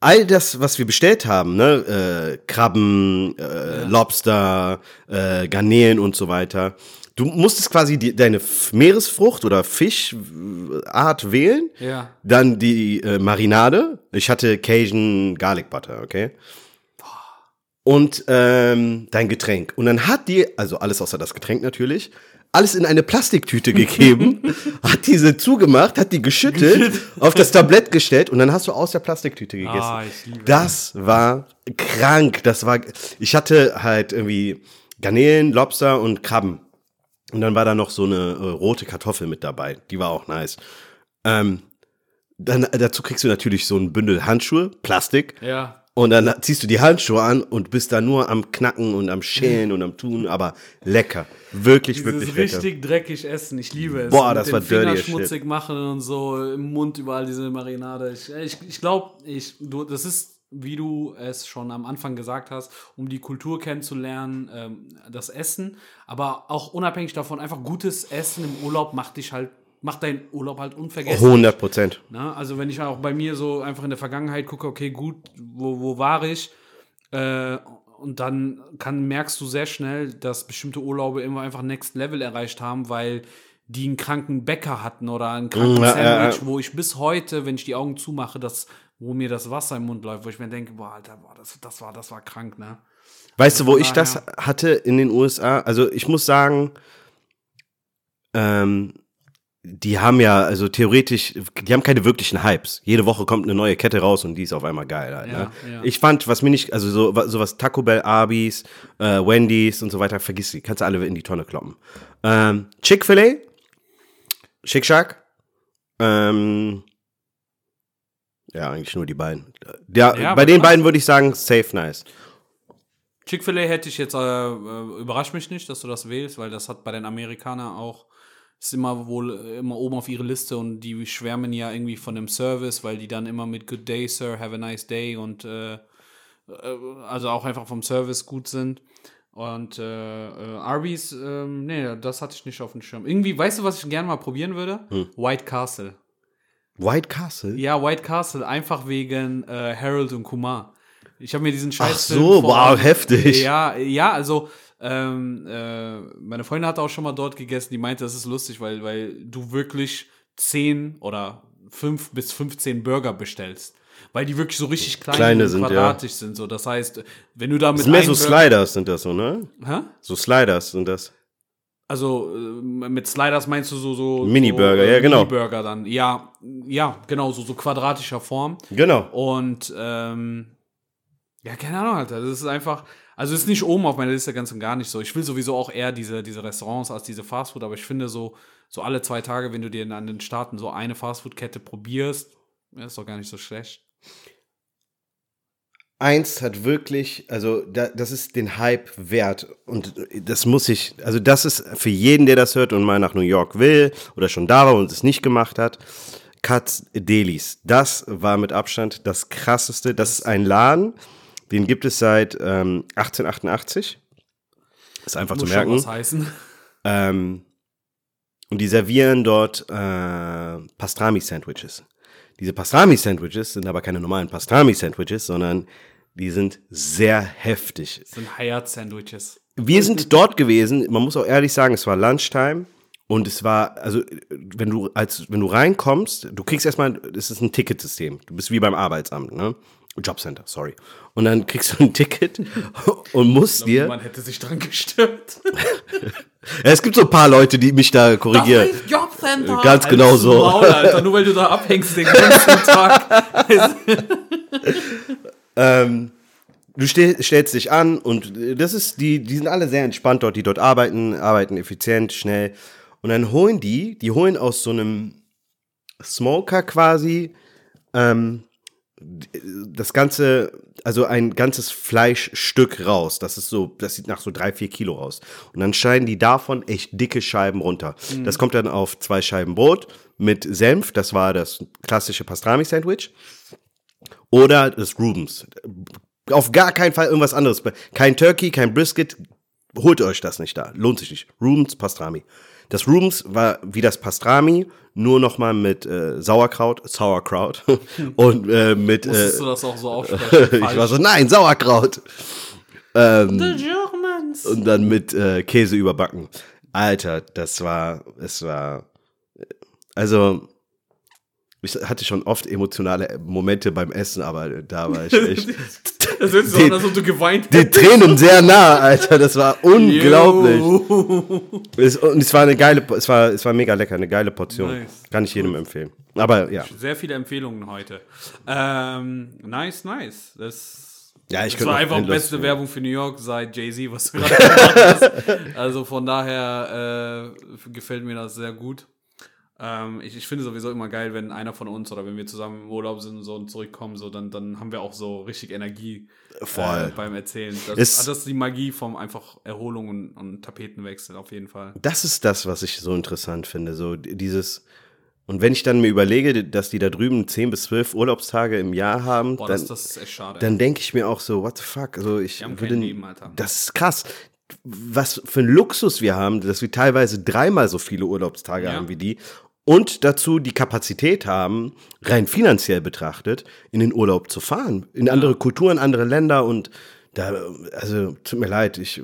All das, was wir bestellt haben, ne, äh, Krabben, äh, Lobster, äh, Garnelen und so weiter. Du musstest quasi die, deine Meeresfrucht oder Fischart wählen. Ja. Dann die äh, Marinade. Ich hatte Cajun Garlic Butter, okay? Und ähm, dein Getränk. Und dann hat die, also alles außer das Getränk natürlich, alles in eine Plastiktüte gegeben, hat diese zugemacht, hat die geschüttelt, auf das Tablett gestellt und dann hast du aus der Plastiktüte gegessen. Ah, ich liebe das war krank. Das war, ich hatte halt irgendwie Garnelen, Lobster und Krabben. Und dann war da noch so eine äh, rote Kartoffel mit dabei. Die war auch nice. Ähm, dann, dazu kriegst du natürlich so ein Bündel Handschuhe, Plastik. Ja. Und dann ziehst du die Handschuhe an und bist da nur am Knacken und am Schälen und am Tun, aber lecker. Wirklich, Dieses wirklich lecker. richtig dreckig essen, ich liebe es. Boah, Mit das war dirty Finger shit. schmutzig machen und so im Mund überall diese Marinade. Ich, ich, ich glaube, ich, du, das ist, wie du es schon am Anfang gesagt hast, um die Kultur kennenzulernen, ähm, das Essen. Aber auch unabhängig davon, einfach gutes Essen im Urlaub macht dich halt, macht deinen Urlaub halt unvergessen. 100 Prozent. Also wenn ich auch bei mir so einfach in der Vergangenheit gucke, okay, gut, wo, wo war ich? Äh, und dann kann, merkst du sehr schnell, dass bestimmte Urlaube immer einfach Next Level erreicht haben, weil die einen kranken Bäcker hatten oder einen kranken Ja, ja, Sandwich, ja. wo ich bis heute, wenn ich die Augen zumache, das, wo mir das Wasser im Mund läuft, wo ich mir denke, boah, Alter, boah, das, das war, das war krank, ne? Weißt du, wo Von ich das hatte in den USA? Also ich muss sagen, ähm, die haben ja, also theoretisch, die haben keine wirklichen Hypes. Jede Woche kommt eine neue Kette raus und die ist auf einmal geil. Halt, ne? ja. Ich fand, was mir nicht, also so, wa- sowas Taco Bell, Arby's, äh, Wendy's und so weiter, vergiss die, kannst du alle in die Tonne kloppen. Ähm, Chick-fil-A, Schick Shack, ähm, ja, eigentlich nur die beiden. Ja, Ja, bei den beiden würde ich sagen, safe nice. Chick-fil-A hätte ich jetzt, äh, äh, überrascht mich nicht, dass du das wählst, weil das hat bei den Amerikanern auch, ist immer wohl äh, immer oben auf ihre Liste und die schwärmen ja irgendwie von dem Service, weil die dann immer mit Good Day, Sir, have a nice day und äh, äh, also auch einfach vom Service gut sind. Und äh, äh, Arby's, ähm, nee, das hatte ich nicht auf dem Schirm. Irgendwie, weißt du, was ich gerne mal probieren würde? White Castle. White Castle? Ja, White Castle, einfach wegen äh, Harold und Kumar. Ich habe mir diesen Scheiß. so, wow, heftig. Ja, ja, also ähm, äh, meine Freundin hat auch schon mal dort gegessen, die meinte, das ist lustig, weil, weil du wirklich 10 oder 5 bis 15 Burger bestellst. Weil die wirklich so richtig klein Kleine und sind, ja. quadratisch sind. So. Das heißt, wenn du da mit Das sind mehr so Burger- Sliders sind das so, ne? Hä? So Sliders sind das. Also äh, mit Sliders meinst du so so Mini-Burger, so, äh, ja, genau. Mini-Burger dann. Ja, ja, genau, so so quadratischer Form. Genau. Und ähm, ja, keine Ahnung, Alter. Das ist einfach, also ist nicht oben auf meiner Liste ganz und gar nicht so. Ich will sowieso auch eher diese, diese Restaurants als diese Fastfood, aber ich finde so, so alle zwei Tage, wenn du dir an den Staaten so eine Fastfood-Kette probierst, ist doch gar nicht so schlecht. Eins hat wirklich, also da, das ist den Hype wert und das muss ich, also das ist für jeden, der das hört und mal nach New York will oder schon da war und es nicht gemacht hat, Katz Delis. Das war mit Abstand das krasseste. Das ist ein Laden, den gibt es seit ähm, 1888. Ist einfach Muss zu schon merken. was heißen. Ähm, und die servieren dort äh, Pastrami-Sandwiches. Diese Pastrami-Sandwiches sind aber keine normalen Pastrami-Sandwiches, sondern die sind sehr heftig. Das sind Hayat-Sandwiches. Wir sind dort gewesen, man muss auch ehrlich sagen, es war Lunchtime und es war, also wenn du als wenn du reinkommst, du kriegst erstmal, es ist ein Ticketsystem. Du bist wie beim Arbeitsamt, ne? Jobcenter, sorry. Und dann kriegst du ein Ticket und musst dir. Man hätte sich dran gestört. Ja, es gibt so ein paar Leute, die mich da korrigieren. Jobcenter. Ganz genau so. Maul, Alter, nur weil du da abhängst den ganzen Tag. Ähm, du stell, stellst dich an und äh, das ist, die, die sind alle sehr entspannt dort, die dort arbeiten, arbeiten effizient, schnell. Und dann holen die, die holen aus so einem Smoker quasi ähm, das ganze, also ein ganzes Fleischstück raus. Das ist so, das sieht nach so drei, vier Kilo aus. Und dann schneiden die davon echt dicke Scheiben runter. Das kommt dann auf zwei Scheiben Brot mit Senf. Das war das klassische Pastrami-Sandwich. Oder das Rubens. Auf gar keinen Fall irgendwas anderes. Kein Turkey, kein Brisket. Holt euch das nicht da. Lohnt sich nicht. Rubens, Pastrami. Das Rubens war wie das Pastrami, nur nochmal mit äh, Sauerkraut, Sauerkraut und äh, mit. Äh, Musstest du das auch so aussprechen? ich war so, nein, Sauerkraut. Ähm, The Germans. und dann mit äh, Käse überbacken. Alter, das war, es war, also ich hatte schon oft emotionale Momente beim Essen, aber da war ich echt Das hört sich so an, als ob du geweint die Tränen sehr nah, Alter. Das war unglaublich. Es, und es war eine geile, es war, es war mega lecker, eine geile Portion. Nice. Kann ich jedem empfehlen. Aber ja, Sehr viele Empfehlungen heute. Ähm, nice, nice. Das, Ja, ich das war einfach endlos- beste Werbung für New York seit Jay-Z, was du gerade gemacht hast. Also von daher äh, gefällt mir das sehr gut. Ähm, ich, ich finde sowieso immer geil, wenn einer von uns oder wenn wir zusammen im Urlaub sind und so und zurückkommen, so, dann, dann haben wir auch so richtig Energie Voll. Äh, beim Erzählen. Das, Es- das ist die Magie vom einfach Erholung und, und Tapetenwechsel auf jeden Fall. das ist das, was ich so interessant finde. So dieses, und wenn ich dann mir überlege, dass die da drüben 10 bis 12 Urlaubstage im Jahr haben, Boah, dann, ist dann denke ich mir auch so, what the fuck? Also ich würde, Leben, das ist krass. Was für ein Luxus wir haben, dass wir teilweise dreimal so viele Urlaubstage Ja. haben wie die. Und dazu die Kapazität haben, rein finanziell betrachtet, in den Urlaub zu fahren. In andere Kulturen, andere Länder und da, also tut mir leid, ich,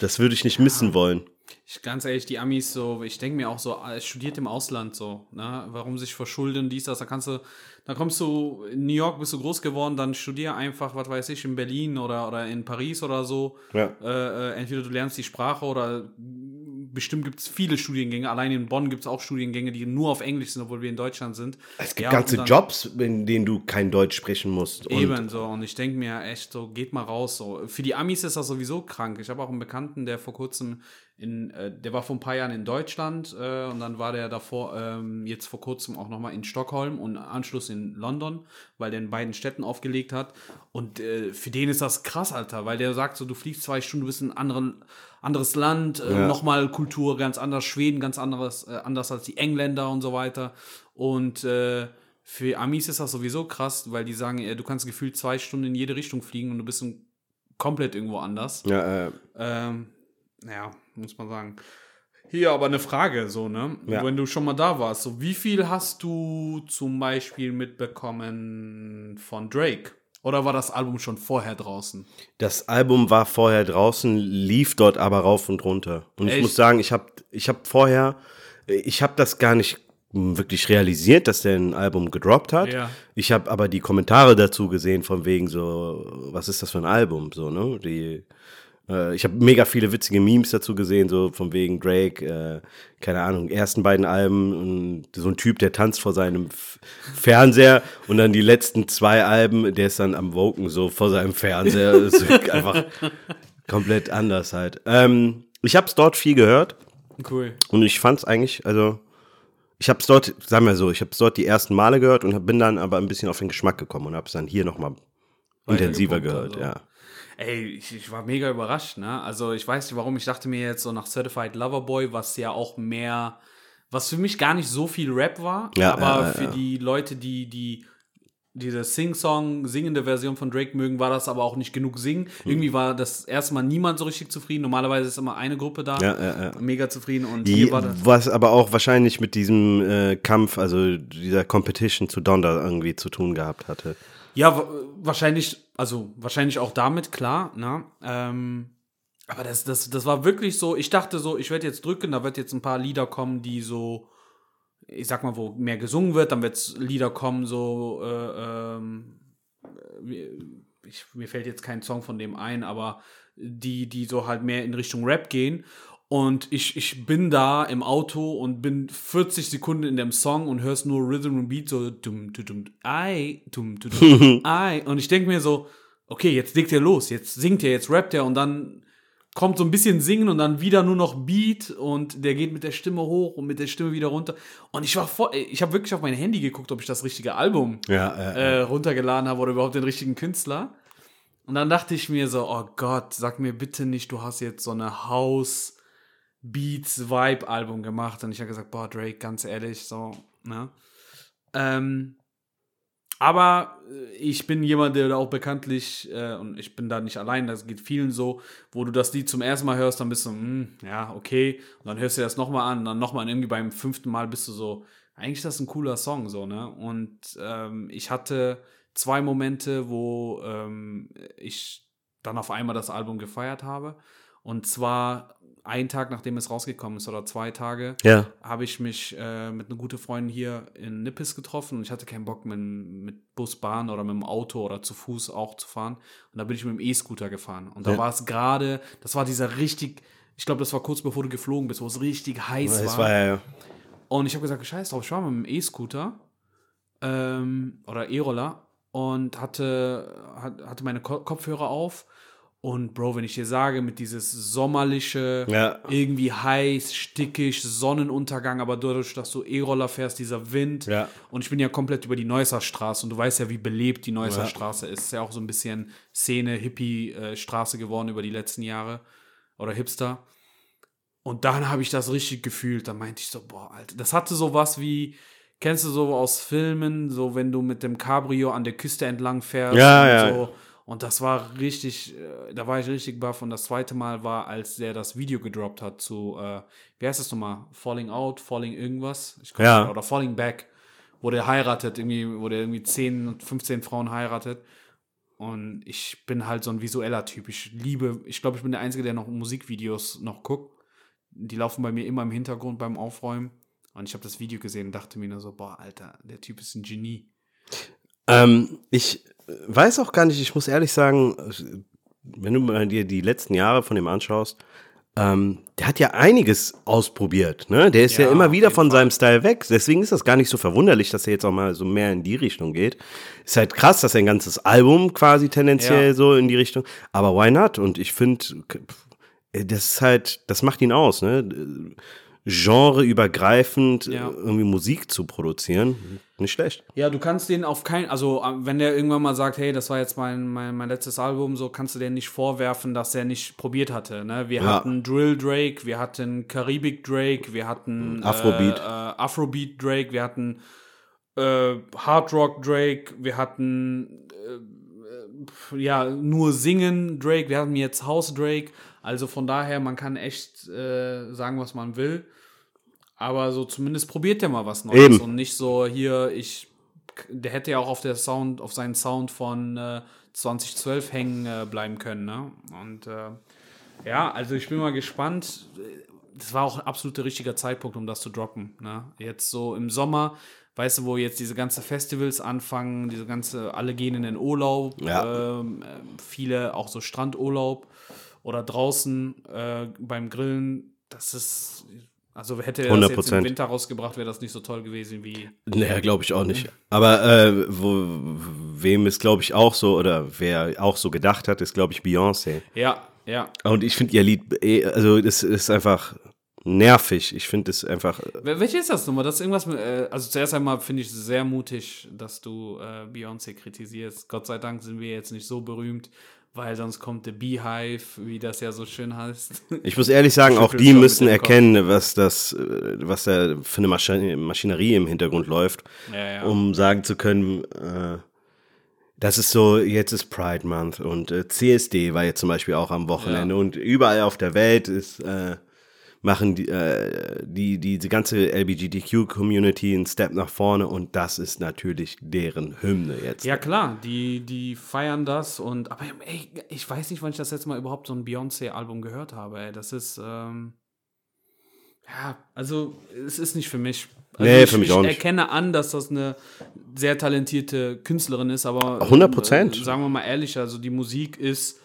das würde ich nicht missen wollen. Ich, ganz ehrlich, die Amis so, ich denke mir auch so, äh, studiert im Ausland so, ne? Warum sich verschulden, dies, das, da kannst du, da kommst du, in New York bist du groß geworden, dann studier einfach, was weiß ich, in Berlin oder, oder in Paris oder so. Ja. Äh, äh, entweder du lernst die Sprache oder bestimmt gibt es viele Studiengänge. Allein in Bonn gibt es auch Studiengänge, die nur auf Englisch sind, obwohl wir in Deutschland sind. Es gibt Ja, ganze dann- Jobs, in denen du kein Deutsch sprechen musst. Und Eben so. Und ich denke mir echt so, geht mal raus. So. Für die Amis ist das sowieso krank. Ich habe auch einen Bekannten, der vor kurzem in, äh, der war vor ein paar Jahren in Deutschland äh, und dann war der davor ähm, jetzt vor kurzem auch nochmal in Stockholm und Anschluss in London, weil der in beiden Städten aufgelegt hat. Und äh, für den ist das krass, Alter, weil der sagt so, du fliegst zwei Stunden, du bist in anderen, anderes Land, äh, Ja. nochmal Kultur ganz anders, Schweden ganz anderes, äh, anders als die Engländer und so weiter. Und äh, für Amis ist das sowieso krass, weil die sagen, äh, du kannst gefühlt zwei Stunden in jede Richtung fliegen und du bist komplett irgendwo anders. ja, äh, Ähm, ja, muss man sagen. Hier aber eine Frage, so, ne? Ja. Wenn du schon mal da warst, so wie viel hast du zum Beispiel mitbekommen von Drake? Oder war das Album schon vorher draußen? das Album war vorher draußen, lief dort aber rauf und runter. Und ich Echt? muss sagen, ich habe ich hab vorher, ich habe das gar nicht wirklich realisiert, dass der ein Album gedroppt hat. Ja. Ich habe aber die Kommentare dazu gesehen, von wegen so, was ist das für ein Album? So, ne? Die, Äh, ich habe mega viele witzige Memes dazu gesehen, so von wegen Drake, äh, keine Ahnung, ersten beiden Alben und so ein Typ, der tanzt vor seinem F Fernseher und dann die letzten zwei Alben, der ist dann am Woken so vor seinem Fernseher. Das ist einfach komplett anders halt. Ähm, ich habe es dort viel gehört. Cool. Und ich fand es eigentlich, also ich habe es dort, sagen wir so, ich habe es dort die ersten Male gehört und bin dann aber ein bisschen auf den Geschmack gekommen und habe es dann hier nochmal intensiver gehört, also. ja. Ey, ich, ich war mega überrascht, ne? Also ich weiß nicht warum, ich dachte mir jetzt so nach Certified Lover Boy, was ja auch mehr, was für mich gar nicht so viel Rap war, Ja, aber ja, für die Leute, die, die diese Sing-Song, singende Version von Drake mögen, war das aber auch nicht genug singen. Hm. Irgendwie war das erstmal niemand so richtig zufrieden. Normalerweise ist immer eine Gruppe da, Ja, ja, ja. mega zufrieden und Die, war das. was aber auch wahrscheinlich mit diesem äh, Kampf, also dieser Competition zu Donda irgendwie zu tun gehabt hatte. Ja, wa- wahrscheinlich, also wahrscheinlich auch damit, klar, ne? Ähm, aber das, das, das war wirklich so, ich dachte so, ich werde jetzt drücken, da wird jetzt ein paar Lieder kommen, die so, ich sag mal, wo mehr gesungen wird, dann wird Lieder kommen, so, äh, ähm, äh, ich, mir fällt jetzt kein Song von dem ein, aber die, die so halt mehr in Richtung Rap gehen. Und ich, ich bin da im Auto und bin 40 Sekunden in dem Song und hörst nur Rhythm und Beat so dum dum dum ai dum dum dum ai und ich denke mir so, okay, jetzt legt er los, jetzt singt er, jetzt rappt er und dann kommt so ein bisschen Singen und dann wieder nur noch Beat und der geht mit der Stimme hoch und mit der Stimme wieder runter. Und ich war voll, ich habe wirklich auf mein Handy geguckt, ob ich das richtige Album Ja, ja, äh, runtergeladen habe oder überhaupt den richtigen Künstler. Und dann dachte ich mir so, oh Gott, sag mir bitte nicht, du hast jetzt so eine House Beats Vibe Album gemacht. Und ich habe gesagt, boah, Drake, ganz ehrlich, so, ne? Ähm, aber äh, ich bin jemand, der auch bekanntlich, äh, und ich bin da nicht allein, das geht vielen so, wo du das Lied zum ersten Mal hörst, dann bist du, hm, ja, okay. Und dann hörst du das nochmal an, dann nochmal irgendwie beim fünften Mal bist du so, eigentlich ist das ein cooler Song, so, ne? Und ähm, ich hatte zwei Momente, wo ähm, ich dann auf einmal das Album gefeiert habe. Und zwar einen Tag, nachdem es rausgekommen ist, oder zwei Tage, ja. habe ich mich äh, mit einer guten Freundin hier in Nippes getroffen und ich hatte keinen Bock mit, mit Bus, Bahn oder mit dem Auto oder zu Fuß auch zu fahren. Und da bin ich mit dem E-Scooter gefahren. Und da Ja. war es gerade, das war dieser richtig, ich glaube, das war kurz bevor du geflogen bist, wo es richtig heiß Es war. war ja, Und ich habe gesagt, scheiß drauf, ich war mit dem E-Scooter ähm, oder E-Roller und hatte, hat- hatte meine Ko Kopfhörer auf. Und Bro, wenn ich dir sage, mit dieses sommerliche, Ja. irgendwie heiß, stickig, Sonnenuntergang, aber dadurch, dass du E-Roller fährst, dieser Wind. Ja. Und ich bin ja komplett über die Neusser Straße und du weißt ja, wie belebt die Neusser Ja. Straße ist. Ist ja auch so ein bisschen Szene, Hippie-Straße geworden über die letzten Jahre. Oder Hipster. Und dann habe ich das richtig gefühlt. Da meinte ich so, boah, Alter, das hatte sowas wie, kennst du so aus Filmen, so wenn du mit dem Cabrio an der Küste entlang fährst Ja, und ja. so. Und das war richtig, äh, da war ich richtig baff. Und das zweite Mal war, als der das Video gedroppt hat zu, äh, wie heißt das nochmal? Falling Out, Falling irgendwas? Ich glaub, Ja. Oder Falling Back, wo der heiratet, irgendwie, wo der irgendwie 10, 15 Frauen heiratet. Und ich bin halt so ein visueller Typ. Ich liebe, ich glaube, ich bin der Einzige, der noch Musikvideos noch guckt. Die laufen bei mir immer im Hintergrund beim Aufräumen. Und ich habe das Video gesehen und dachte mir nur so, boah, Alter, der Typ ist ein Genie. Ähm, ich weiß auch gar nicht, ich muss ehrlich sagen, wenn du mal dir die letzten Jahre von dem anschaust, ähm, der hat ja einiges ausprobiert, ne? Der ist ja, Ja, immer wieder von Fall. seinem Style weg. Deswegen ist das gar nicht so verwunderlich, dass er jetzt auch mal so mehr in die Richtung geht. Ist halt krass, dass er ein ganzes Album quasi tendenziell Ja. so in die Richtung. Aber why not? Und ich finde, das ist halt, das macht ihn aus, ne? Genreübergreifend Ja. äh, irgendwie Musik zu produzieren, nicht schlecht. Ja, du kannst den auf kein, also äh, wenn der irgendwann mal sagt, hey, das war jetzt mein, mein, mein letztes Album, so kannst du den nicht vorwerfen, dass er nicht probiert hatte. Ne? Wir Ja. hatten Drill Drake, wir hatten Karibik Drake, wir hatten Afrobeat. äh, äh, Afrobeat Drake, wir hatten äh, Hard Rock Drake, wir hatten äh, äh, ja nur Singen Drake, wir hatten jetzt House Drake. Also von daher, man kann echt äh, sagen, was man will. Aber so zumindest probiert der mal was Neues Eben. und nicht so hier, ich, der hätte ja auch auf der Sound, auf seinen Sound von äh, 2012 hängen äh, bleiben können, ne? Und äh, ja, also ich bin mal gespannt. Das war auch ein absoluter richtiger Zeitpunkt, um das zu droppen. Ne? Jetzt so im Sommer, weißt du, wo jetzt diese ganze Festivals anfangen, diese ganze, alle gehen in den Urlaub, Ja. ähm, äh, viele auch so Strandurlaub. Oder draußen äh, beim Grillen, das ist, also hätte er das jetzt im Winter rausgebracht, wäre das nicht so toll gewesen wie. Naja, glaube ich auch nicht. Aber äh, wo, wem es, glaube ich, auch so, oder wer auch so gedacht hat, ist, glaube ich, Beyoncé. Ja, ja. Und ich finde ihr Lied, eh, also das ist einfach nervig. Ich finde es einfach. Wel welche ist das nochmal? Das ist irgendwas mit, äh, also zuerst einmal finde ich es sehr mutig, dass du äh, Beyoncé kritisierst. Gott sei Dank sind wir jetzt nicht so berühmt, weil sonst kommt der Beehive, wie das ja so schön heißt. Ich muss ehrlich sagen, auch die müssen erkennen, was das, äh, was da für eine Maschine, Maschinerie im Hintergrund läuft, ja, ja. um sagen zu können, äh, das ist so, jetzt ist Pride Month und äh, CSD war jetzt zum Beispiel auch am Wochenende Ja. und überall auf der Welt ist, äh, machen die, äh, die, die, die ganze LGBTQ-Community einen Step nach vorne und das ist natürlich deren Hymne jetzt. Ja, klar, die, die feiern das und, aber ey, ich weiß nicht, wann ich das letzte Mal überhaupt so ein Beyoncé-Album gehört habe, ey. Das ist, ähm, ja, also, es ist nicht für mich. Also Nee, ich, für mich ich auch nicht. erkenne an, dass das eine sehr talentierte Künstlerin ist, aber 100%. äh, sagen wir mal ehrlich, also die Musik ist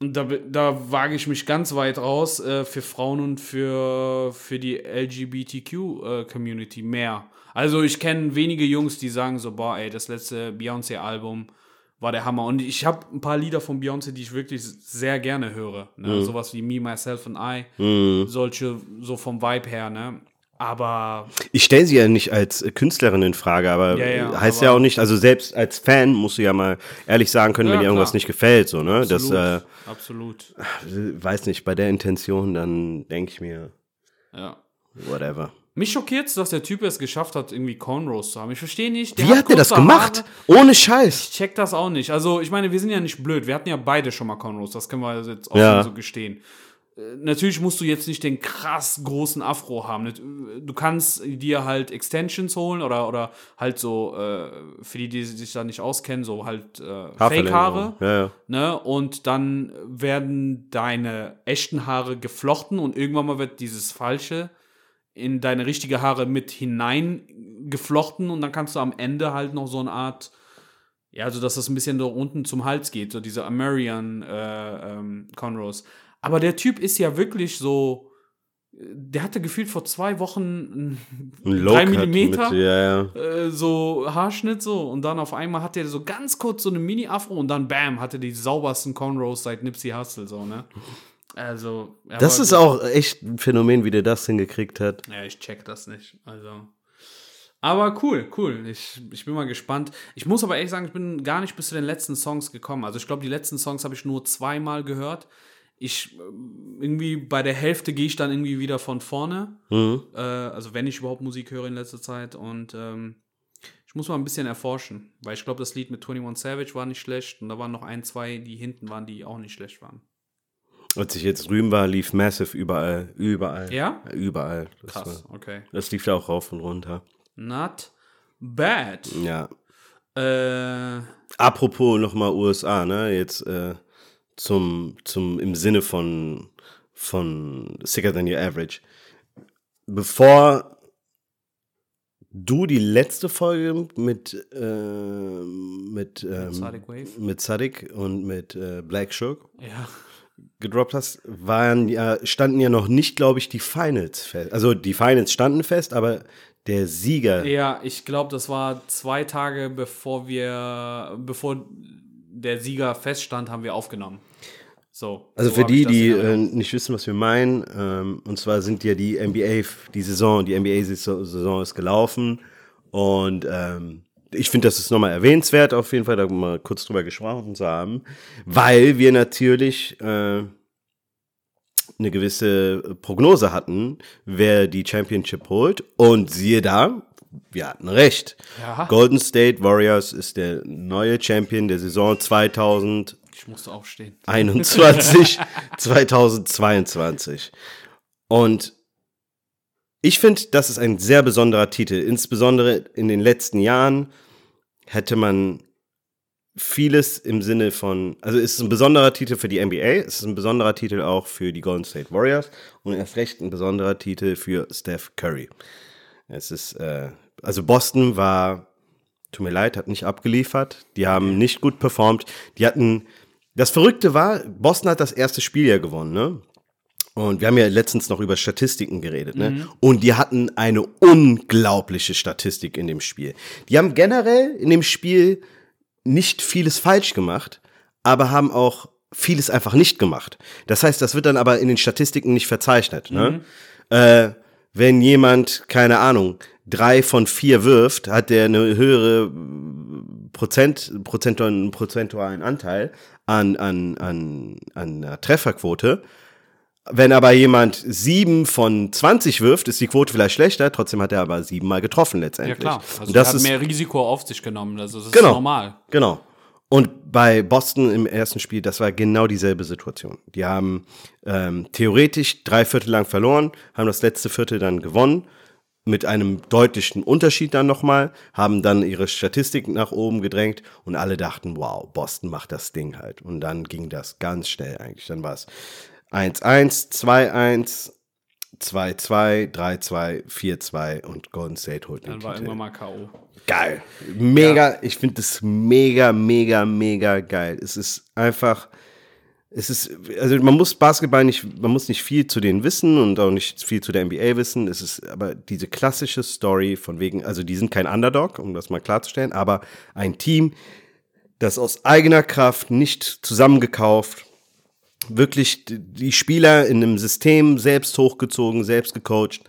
und da, da wage ich mich ganz weit raus äh, für Frauen und für, für die LGBTQ-Community mehr. Also ich kenne wenige Jungs, die sagen so, boah, ey, das letzte Beyoncé-Album war der Hammer. Und ich habe ein paar Lieder von Beyoncé, die ich wirklich sehr gerne höre. Ne? Sowas wie Me, Myself and I. Solche, so vom Vibe her, ne? Aber Ich stelle sie ja nicht als äh, Künstlerin in Frage, aber Ja, ja, heißt aber- ja auch nicht, also selbst als Fan musst du ja mal ehrlich sagen können, Ja, wenn dir irgendwas klar. nicht gefällt, so, ne? Das, absolut. äh, absolut. weiß nicht, bei der Intention, dann denke ich mir, Ja. whatever. Mich schockiert dass der Typ es geschafft hat, irgendwie Cornrows zu haben. Ich verstehe nicht. Wie hat der das gemacht? Haare. Ohne Scheiß. Ich check das auch nicht. Also, ich meine, wir sind ja nicht blöd. Wir hatten ja beide schon mal Cornrows. Das können wir jetzt auch so gestehen. Natürlich musst du jetzt nicht den krass großen Afro haben. Du kannst dir halt Extensions holen oder, oder halt so, äh, für die, die sich da nicht auskennen, so halt äh, Fake-Haare. Ja, ja. Ne? Und dann werden deine echten Haare geflochten und irgendwann mal wird dieses falsche in deine richtige Haare mit hineingeflochten und dann kannst du am Ende halt noch so eine Art, ja, also dass das ein bisschen da unten zum Hals geht, so diese American äh, ähm, Conros. Aber der Typ ist ja wirklich so, der hatte gefühlt vor zwei Wochen Ein drei Millimeter Mit, ja, ja. äh, so Haarschnitt so und dann auf einmal hat er so ganz kurz so eine Mini-Afro und dann bam, hatte die saubersten Cornrows seit Nipsey Hussle so, ne? Also, Das ist gut. auch echt ein Phänomen, wie der das hingekriegt hat. Ja, ich check das nicht. Also. Aber cool, cool. Ich, ich bin mal gespannt. Ich muss aber ehrlich sagen, ich bin gar nicht bis zu den letzten Songs gekommen. Also ich glaube, die letzten Songs habe ich nur zweimal gehört. Ich ähm, irgendwie bei der Hälfte gehe ich dann irgendwie wieder von vorne. Mhm. Äh, also wenn ich überhaupt Musik höre in letzter Zeit. Und ähm, ich muss mal ein bisschen erforschen. Weil ich glaube, das Lied mit 21 Savage war nicht schlecht. Und da waren noch ein, zwei, die hinten waren, die auch nicht schlecht waren. Als ich jetzt drüben war, lief Massive überall. Überall. Ja? Überall. Das, Krass, war, okay. das lief da auch rauf und runter. Not bad. Ja. Äh, Apropos nochmal USA, ne? Jetzt äh, zum, zum, im Sinne von, von Sicker Than Your Average. Bevor du die letzte Folge mit, äh, mit, ähm, Sadiq Wave? mit Sadik und mit äh, Black Shook ja. gedroppt hast, waren ja, standen ja noch nicht, glaube ich, die Finals fest. Also die Finals standen fest, aber der Sieger. Ja, ich glaube, das war zwei Tage bevor wir, bevor der Sieger feststand, haben wir aufgenommen. So. Also so für die, die äh, nicht wissen, was wir meinen, ähm, und zwar sind ja die NBA, die Saison, die NBA-Saison ist gelaufen und ähm, ich finde, das ist nochmal erwähnenswert, auf jeden Fall, da mal kurz drüber gesprochen zu haben, weil wir natürlich äh, eine gewisse Prognose hatten, wer die Championship holt und siehe da, wir hatten recht. Ja. Golden State Warriors ist der neue Champion der Saison 2000 ich musste aufstehen. 21, 2022. Und ich finde, das ist ein sehr besonderer Titel. Insbesondere in den letzten Jahren hätte man vieles im Sinne von, also es ist ein besonderer Titel für die NBA, es ist ein besonderer Titel auch für die Golden State Warriors und erst recht ein besonderer Titel für Steph Curry. Es ist, äh, also Boston war, tut mir leid, hat nicht abgeliefert, die haben nicht gut performt, die hatten das Verrückte war, Boston hat das erste Spiel ja gewonnen, ne? Und wir haben ja letztens noch über Statistiken geredet, ne? Mhm. Und die hatten eine unglaubliche Statistik in dem Spiel. Die haben generell in dem Spiel nicht vieles falsch gemacht, aber haben auch vieles einfach nicht gemacht. Das heißt, das wird dann aber in den Statistiken nicht verzeichnet. Ne? Äh, wenn jemand, keine Ahnung, drei von vier wirft, hat der eine höhere Prozent, prozentualen, prozentualen Anteil an, an, an, an einer Trefferquote. Wenn aber jemand sieben von 20 wirft, ist die Quote vielleicht schlechter, trotzdem hat er aber siebenmal getroffen letztendlich. Ja, klar. Also das hat ist, mehr Risiko auf sich genommen. Also, das Genau. ist normal. Genau. Und bei Boston im ersten Spiel, das war genau dieselbe Situation. Die haben ähm, theoretisch drei Viertel lang verloren, haben das letzte Viertel dann gewonnen, mit einem deutlichen Unterschied dann nochmal, haben dann ihre Statistik nach oben gedrängt und alle dachten, wow, Boston macht das Ding halt. Und dann ging das ganz schnell eigentlich. Dann war es 1-1, 2-1, 2-2, 3-2, 4-2 und Golden State holt den Dann war Titel. irgendwann mal K.O. Geil. Mega, ich finde das mega, mega, mega geil. Es ist einfach, es ist, also man muss Basketball nicht, man muss nicht viel zu denen wissen und auch nicht viel zu der NBA wissen. Es ist aber diese klassische Story von wegen, also die sind kein Underdog, um das mal klarzustellen, aber ein Team, das aus eigener Kraft nicht zusammengekauft, wirklich die- Spieler in einem System selbst hochgezogen, selbst gecoacht,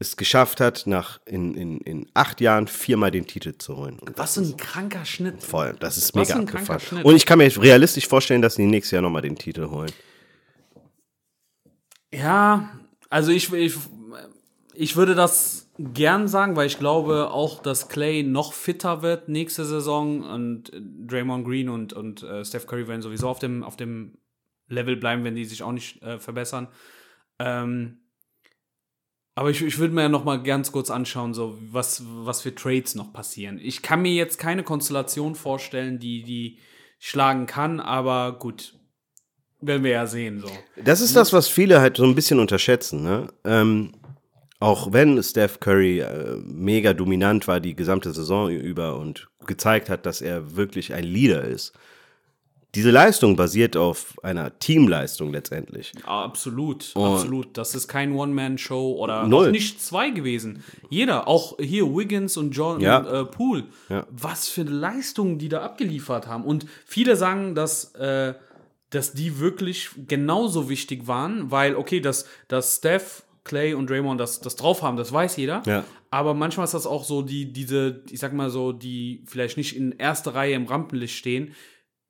es geschafft hat, nach in, in, in acht Jahren viermal den Titel zu holen. Und Was ein kranker Schnitt. voll, das ist Was mega abgefahren. Und ich kann mir realistisch vorstellen, dass sie nächstes Jahr nochmal den Titel holen. Ja, also ich, ich, ich würde das gern sagen, weil ich glaube auch, dass Clay noch fitter wird nächste Saison und Draymond Green und, und äh, Steph Curry werden sowieso auf dem, auf dem Level bleiben, wenn die sich auch nicht äh, verbessern. Ähm, aber ich, ich würde mir ja noch mal ganz kurz anschauen, so was, was für Trades noch passieren. Ich kann mir jetzt keine Konstellation vorstellen, die die schlagen kann, aber gut, werden wir ja sehen. So. Das ist das, was viele halt so ein bisschen unterschätzen. Ne? Ähm, auch wenn Steph Curry äh, mega dominant war die gesamte Saison über und gezeigt hat, dass er wirklich ein Leader ist. Diese Leistung basiert auf einer Teamleistung letztendlich. Ja, absolut, absolut. Das ist kein One-Man-Show oder Null. auch nicht zwei gewesen. Jeder, auch hier Wiggins und John Ja. und, äh, Poole. Ja. Was für Leistungen die da abgeliefert haben. Und viele sagen, dass, äh, dass die wirklich genauso wichtig waren, weil, okay, dass, dass Steph, Clay und Draymond das, das drauf haben, das weiß jeder. Ja. Aber manchmal ist das auch so, die, diese, ich sag mal so, die vielleicht nicht in erster Reihe im Rampenlicht stehen,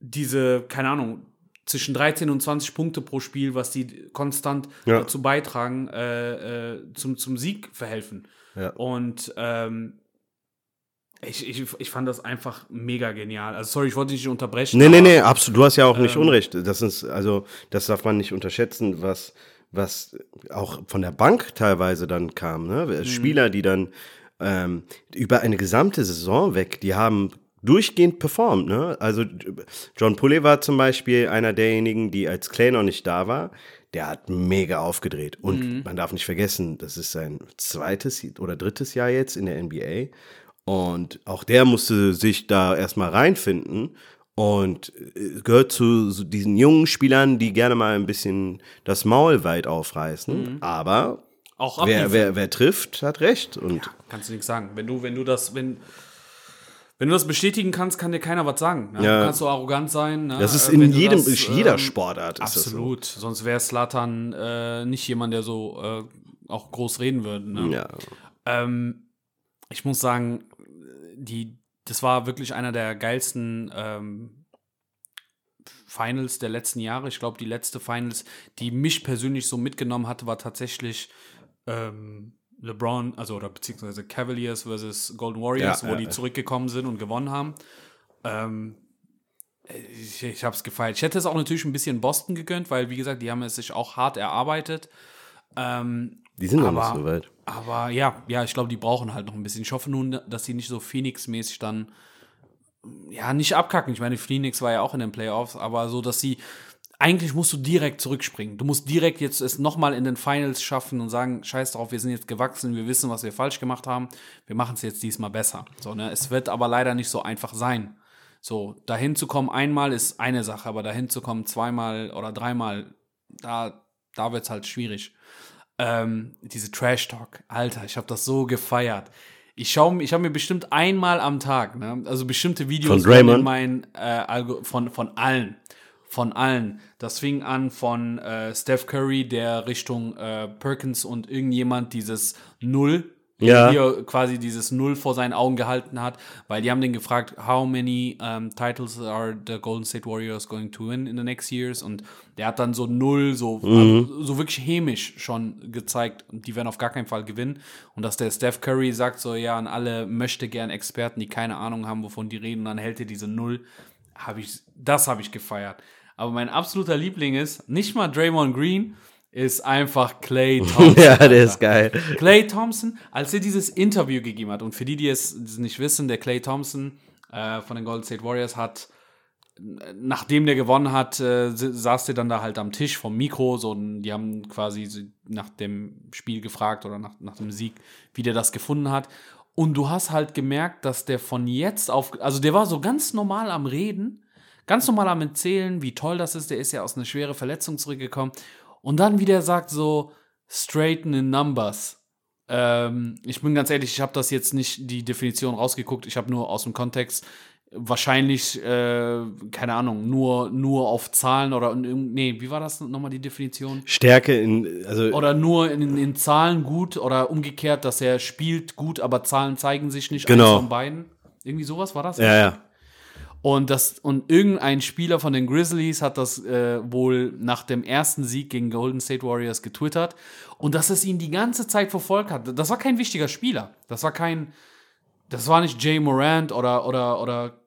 diese, keine Ahnung, zwischen 13 und 20 Punkte pro Spiel, was die konstant Ja. dazu beitragen, äh, äh, zum, zum Sieg verhelfen. Ja. Und ähm, ich, ich, ich fand das einfach mega genial. Also sorry, ich wollte dich nicht unterbrechen. Nee, nee, nee, absolut. Du hast ja auch nicht Ähm, Unrecht. Das ist, also, das darf man nicht unterschätzen, was, was auch von der Bank teilweise dann kam. Ne? Mhm. Spieler, die dann ähm, über eine gesamte Saison weg, die haben durchgehend performt. Ne? Also John Pulley war zum Beispiel einer derjenigen, die als Clay noch nicht da war, der hat mega aufgedreht. Und Mhm. man darf nicht vergessen, das ist sein zweites oder drittes Jahr jetzt in der NBA. Und auch der musste sich da erstmal reinfinden und äh, gehört zu diesen jungen Spielern, die gerne mal ein bisschen das Maul weit aufreißen. Aber auch wer, wer, wer trifft, hat recht. Und Kannst du nichts sagen. Wenn du, wenn du das, wenn, wenn du das bestätigen kannst, kann dir keiner was sagen. Ne? Ja. Du kannst so arrogant sein. Ne? das ist Äh, in wenn du jedem, das, in jeder ähm, Sportart. Ist Absolut. Sonst wäre Slatan äh, nicht jemand, der so äh, auch groß reden würde. Ne? So. Ja. Ähm, ich muss sagen, die, das war wirklich einer der geilsten ähm, Finals der letzten Jahre. Ich glaube, die letzte Finals, die mich persönlich so mitgenommen hatte, war tatsächlich ähm, LeBron, also oder beziehungsweise Cavaliers versus Golden Warriors, Ja, wo ja, die ja. zurückgekommen sind und gewonnen haben. Ähm, ich ich habe es gefeiert. Ich hätte es auch natürlich ein bisschen Boston gegönnt, weil, wie gesagt, die haben es sich auch hart erarbeitet. Ähm, Die sind noch nicht Aber- so weit. aber ja, ja, ich glaube, die brauchen halt noch ein bisschen. Ich hoffe nun, dass sie nicht so Phoenix-mäßig dann ja nicht abkacken. Ich meine, Phoenix war ja auch in den Playoffs, aber so, dass sie eigentlich musst du direkt zurückspringen. Du musst direkt jetzt es nochmal in den Finals schaffen und sagen, scheiß drauf, wir sind jetzt gewachsen, wir wissen, was wir falsch gemacht haben, wir machen es jetzt diesmal besser. So, ne? Es wird aber leider nicht so einfach sein. So, dahin zu kommen einmal ist eine Sache, aber dahin zu kommen zweimal oder dreimal, da, da wird es halt schwierig. Ähm, diese Trash Talk, Alter, ich habe das so gefeiert. Ich schaue, ich habe mir bestimmt einmal am Tag, ne, also bestimmte Videos Von Draymond? in mein, äh, von von allen, von allen. Das fing an von äh, Steph Curry, der Richtung äh, Perkins und irgendjemand dieses Null Ja. hier quasi dieses Null vor seinen Augen gehalten hat, weil die haben den gefragt, how many um, titles are the Golden State Warriors going to win in the next years? Und der hat dann so Null, so, also, so wirklich hämisch schon gezeigt, die werden auf gar keinen Fall gewinnen. Und dass der Steph Curry sagt so, ja, an alle möchte gern Experten, die keine Ahnung haben, wovon die reden, und dann hält er diese Null, habe ich, das habe ich gefeiert. Aber mein absoluter Liebling ist, nicht mal Draymond Green, ist einfach Clay Thompson. ja, der ist geil. Clay Thompson, als er dieses Interview gegeben hat, und für die, die es nicht wissen, der Clay Thompson äh, von den Golden State Warriors hat, nachdem der gewonnen hat, äh, saß der dann da halt am Tisch vom Mikro, so, und die haben quasi nach dem Spiel gefragt oder nach, nach dem Sieg, wie der das gefunden hat. Und du hast halt gemerkt, dass der von jetzt auf, also der war so ganz normal am Reden, ganz normal am Erzählen, wie toll das ist. Der ist ja aus einer schweren Verletzung zurückgekommen. Und dann wieder sagt so, straighten in numbers. Ähm, ich bin ganz ehrlich, ich habe das jetzt nicht die Definition rausgeguckt. Ich habe nur aus dem Kontext wahrscheinlich, äh, keine Ahnung, nur, nur auf Zahlen oder, nee, wie war das nochmal die Definition? Stärke in, also Oder nur in, in Zahlen gut oder umgekehrt, dass er spielt gut, aber Zahlen zeigen sich nicht. Genau. Eins von beiden. Irgendwie sowas war das? ja, ja. Und, das, und irgendein Spieler von den Grizzlies hat das äh, wohl nach dem ersten Sieg gegen Golden State Warriors getwittert. Und dass es ihn die ganze Zeit verfolgt hat. Das war kein wichtiger Spieler. Das war kein. Das war nicht Jay Morant oder, oder, oder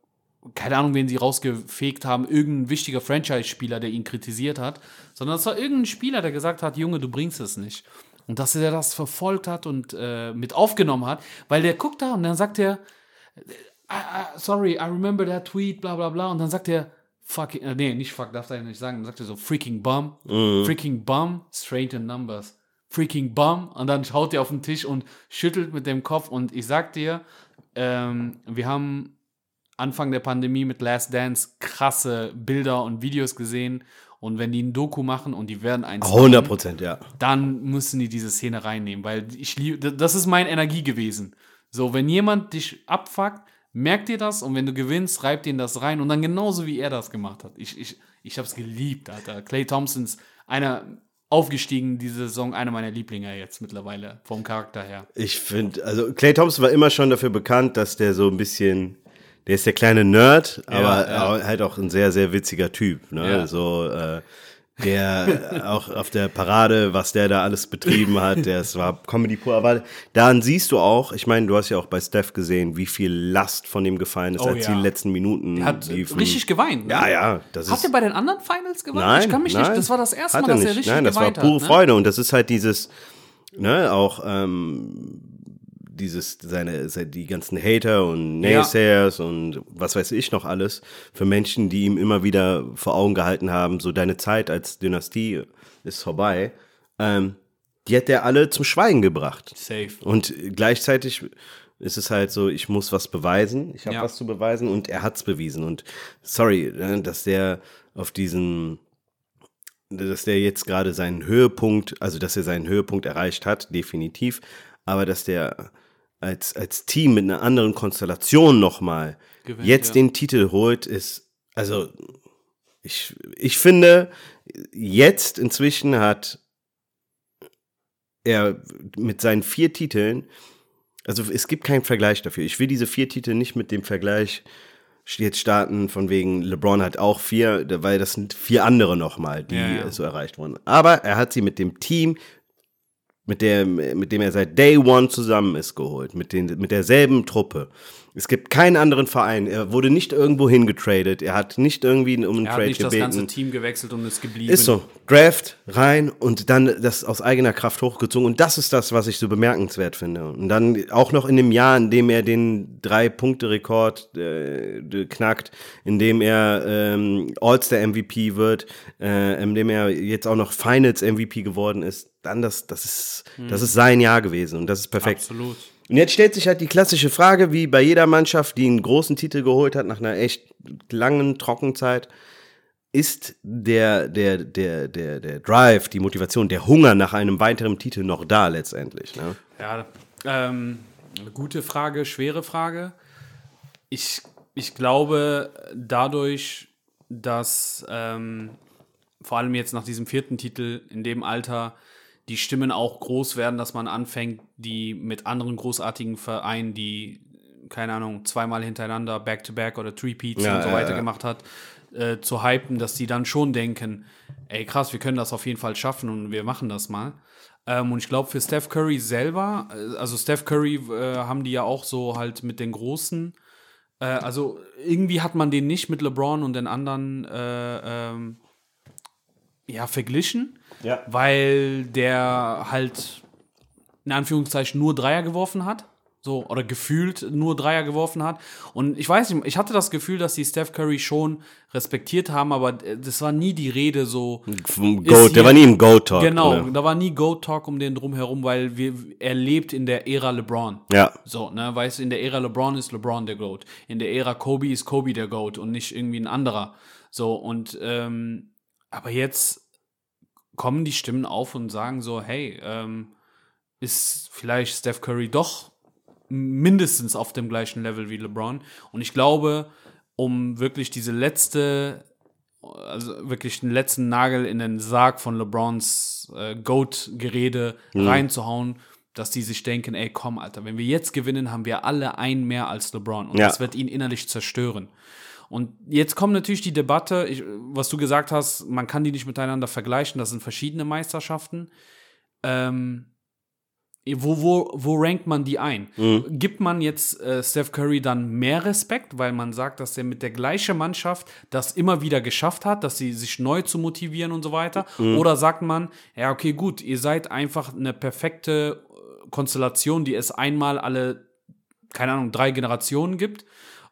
keine Ahnung, wen sie rausgefegt haben, irgendein wichtiger Franchise-Spieler, der ihn kritisiert hat, sondern es war irgendein Spieler, der gesagt hat, Junge, du bringst es nicht. Und dass er das verfolgt hat und äh, mit aufgenommen hat, weil der guckt da und dann sagt er, I, I, sorry, I remember that tweet, bla bla bla. Und dann sagt er, fucking, äh, nee, nicht fuck, darf er nicht sagen. Dann sagt er so, freaking bum, freaking bum, straight in numbers. Freaking bum. Und dann schaut er auf den Tisch und schüttelt mit dem Kopf. Und ich sag dir, ähm, wir haben Anfang der Pandemie mit Last Dance krasse Bilder und Videos gesehen. Und wenn die ein Doku machen und die werden eins 100 machen, Prozent, ja. dann müssen die diese Szene reinnehmen, weil ich liebe, das ist meine Energie gewesen. So, wenn jemand dich abfuckt, merkt dir das und wenn du gewinnst, reibt ihn das rein und dann genauso wie er das gemacht hat. Ich, ich, ich hab's geliebt, Alter. Clay Thompsons, einer aufgestiegen diese Saison, einer meiner Lieblinge jetzt mittlerweile, vom Charakter her. Ich finde, also Clay Thompson war immer schon dafür bekannt, dass der so ein bisschen, der ist der kleine Nerd, aber ja. halt auch ein sehr, sehr witziger Typ. Ne? Ja. So, äh, der auch auf der Parade, was der da alles betrieben hat, das war Comedy pur. Aber daran siehst du auch, ich meine, du hast ja auch bei Steph gesehen, wie viel Last von ihm gefallen ist, Oh als ja. die letzten Minuten Er hat liefen. richtig geweint. Ne? Ja, ja, das Hat ist. er bei den anderen Finals geweint? Nein, ich kann mich nein, nicht, das war das erste hat Mal, dass er nicht. richtig Nein, das war geweint pure hat. Ne? Freude und das ist halt dieses, ne, auch ähm, dieses, seine, se- die ganzen Hater und Ja. Naysayers und was weiß ich noch alles für Menschen, die ihm immer wieder vor Augen gehalten haben, so deine Zeit als Dynastie ist vorbei, ähm, die hat er alle zum Schweigen gebracht. Safe. Und gleichzeitig ist es halt so, ich muss was beweisen, ich habe Ja. was zu beweisen und er hat's bewiesen. Und sorry, ne, dass der auf diesen, dass der jetzt gerade seinen Höhepunkt, also dass er seinen Höhepunkt erreicht hat, definitiv, aber dass der als, als Team mit einer anderen Konstellation nochmal Gewinnt, jetzt ja. den Titel holt, ist, also ich, ich finde, jetzt inzwischen hat er mit seinen vier Titeln, also es gibt keinen Vergleich dafür. Ich will diese vier Titel nicht mit dem Vergleich jetzt starten, von wegen LeBron hat auch vier, weil das sind vier andere nochmal, die Ja, ja. so erreicht wurden. Aber er hat sie mit dem Team, mit, der, mit dem er seit Day One zusammen ist, geholt, mit, den, mit derselben Truppe. Es gibt keinen anderen Verein. Er wurde nicht irgendwo hingetradet. Er hat nicht irgendwie um einen Er hat Trade nicht das gebeten. ganze Team gewechselt und ist geblieben. Ist so. Draft rein und dann das aus eigener Kraft hochgezogen. Und das ist das, was ich so bemerkenswert finde. Und dann auch noch in dem Jahr, in dem er den Drei-Punkte-Rekord äh, knackt, in dem er ähm, All-Star-MVP wird, äh, in dem er jetzt auch noch Finals-MVP geworden ist. Dann das, das ist, das ist sein Jahr gewesen und das ist perfekt. Absolut. Und jetzt stellt sich halt die klassische Frage, wie bei jeder Mannschaft, die einen großen Titel geholt hat nach einer echt langen Trockenzeit, ist der, der, der, der, der Drive, die Motivation, der Hunger nach einem weiteren Titel noch da letztendlich? Ne? Ja, ähm, gute Frage, schwere Frage. Ich, ich glaube, dadurch, dass ähm, vor allem jetzt nach diesem vierten Titel in dem Alter die Stimmen auch groß werden, dass man anfängt, die mit anderen großartigen Vereinen, die, keine Ahnung, zweimal hintereinander Back-to-Back oder Three-Peats Ja, und so weiter ja. gemacht hat, äh, zu hypen, dass die dann schon denken, ey krass, wir können das auf jeden Fall schaffen und wir machen das mal. Ähm, und ich glaube, für Steph Curry selber, äh, also Steph Curry äh, haben die ja auch so halt mit den Großen, äh, also irgendwie hat man den nicht mit LeBron und den anderen äh, ähm, ja, verglichen, Ja. weil der halt in Anführungszeichen nur Dreier geworfen hat. So, oder gefühlt nur Dreier geworfen hat. Und ich weiß nicht, ich hatte das Gefühl, dass die Steph Curry schon respektiert haben, aber äh, das war nie die Rede so. Vom Goat, der war nie im Goat-Talk. Genau, Ne? da war nie Go-Talk um den drumherum, weil wir, er lebt in der Ära LeBron. Ja. So, ne, weißt du, in der Ära LeBron ist LeBron der GOAT. In der Ära Kobe ist Kobe der GOAT und nicht irgendwie ein anderer. So, und, ähm, aber jetzt kommen die Stimmen auf und sagen so, hey, ähm, ist vielleicht Steph Curry doch mindestens auf dem gleichen Level wie LeBron. Und ich glaube, um wirklich diese letzte, also wirklich den letzten Nagel in den Sarg von LeBrons äh, Goat-Gerede reinzuhauen, dass die sich denken, ey, komm, Alter, wenn wir jetzt gewinnen, haben wir alle ein mehr als LeBron. Und Ja. das wird ihn innerlich zerstören. Und jetzt kommt natürlich die Debatte, ich, was du gesagt hast, man kann die nicht miteinander vergleichen, das sind verschiedene Meisterschaften. Ähm, wo, wo, wo rankt man die ein? Gibt man jetzt äh, Steph Curry dann mehr Respekt, weil man sagt, dass er mit der gleichen Mannschaft das immer wieder geschafft hat, dass sie sich neu zu motivieren und so weiter? Oder sagt man, ja, okay, gut, ihr seid einfach eine perfekte äh, Konstellation, die es einmal alle, keine Ahnung, drei Generationen gibt.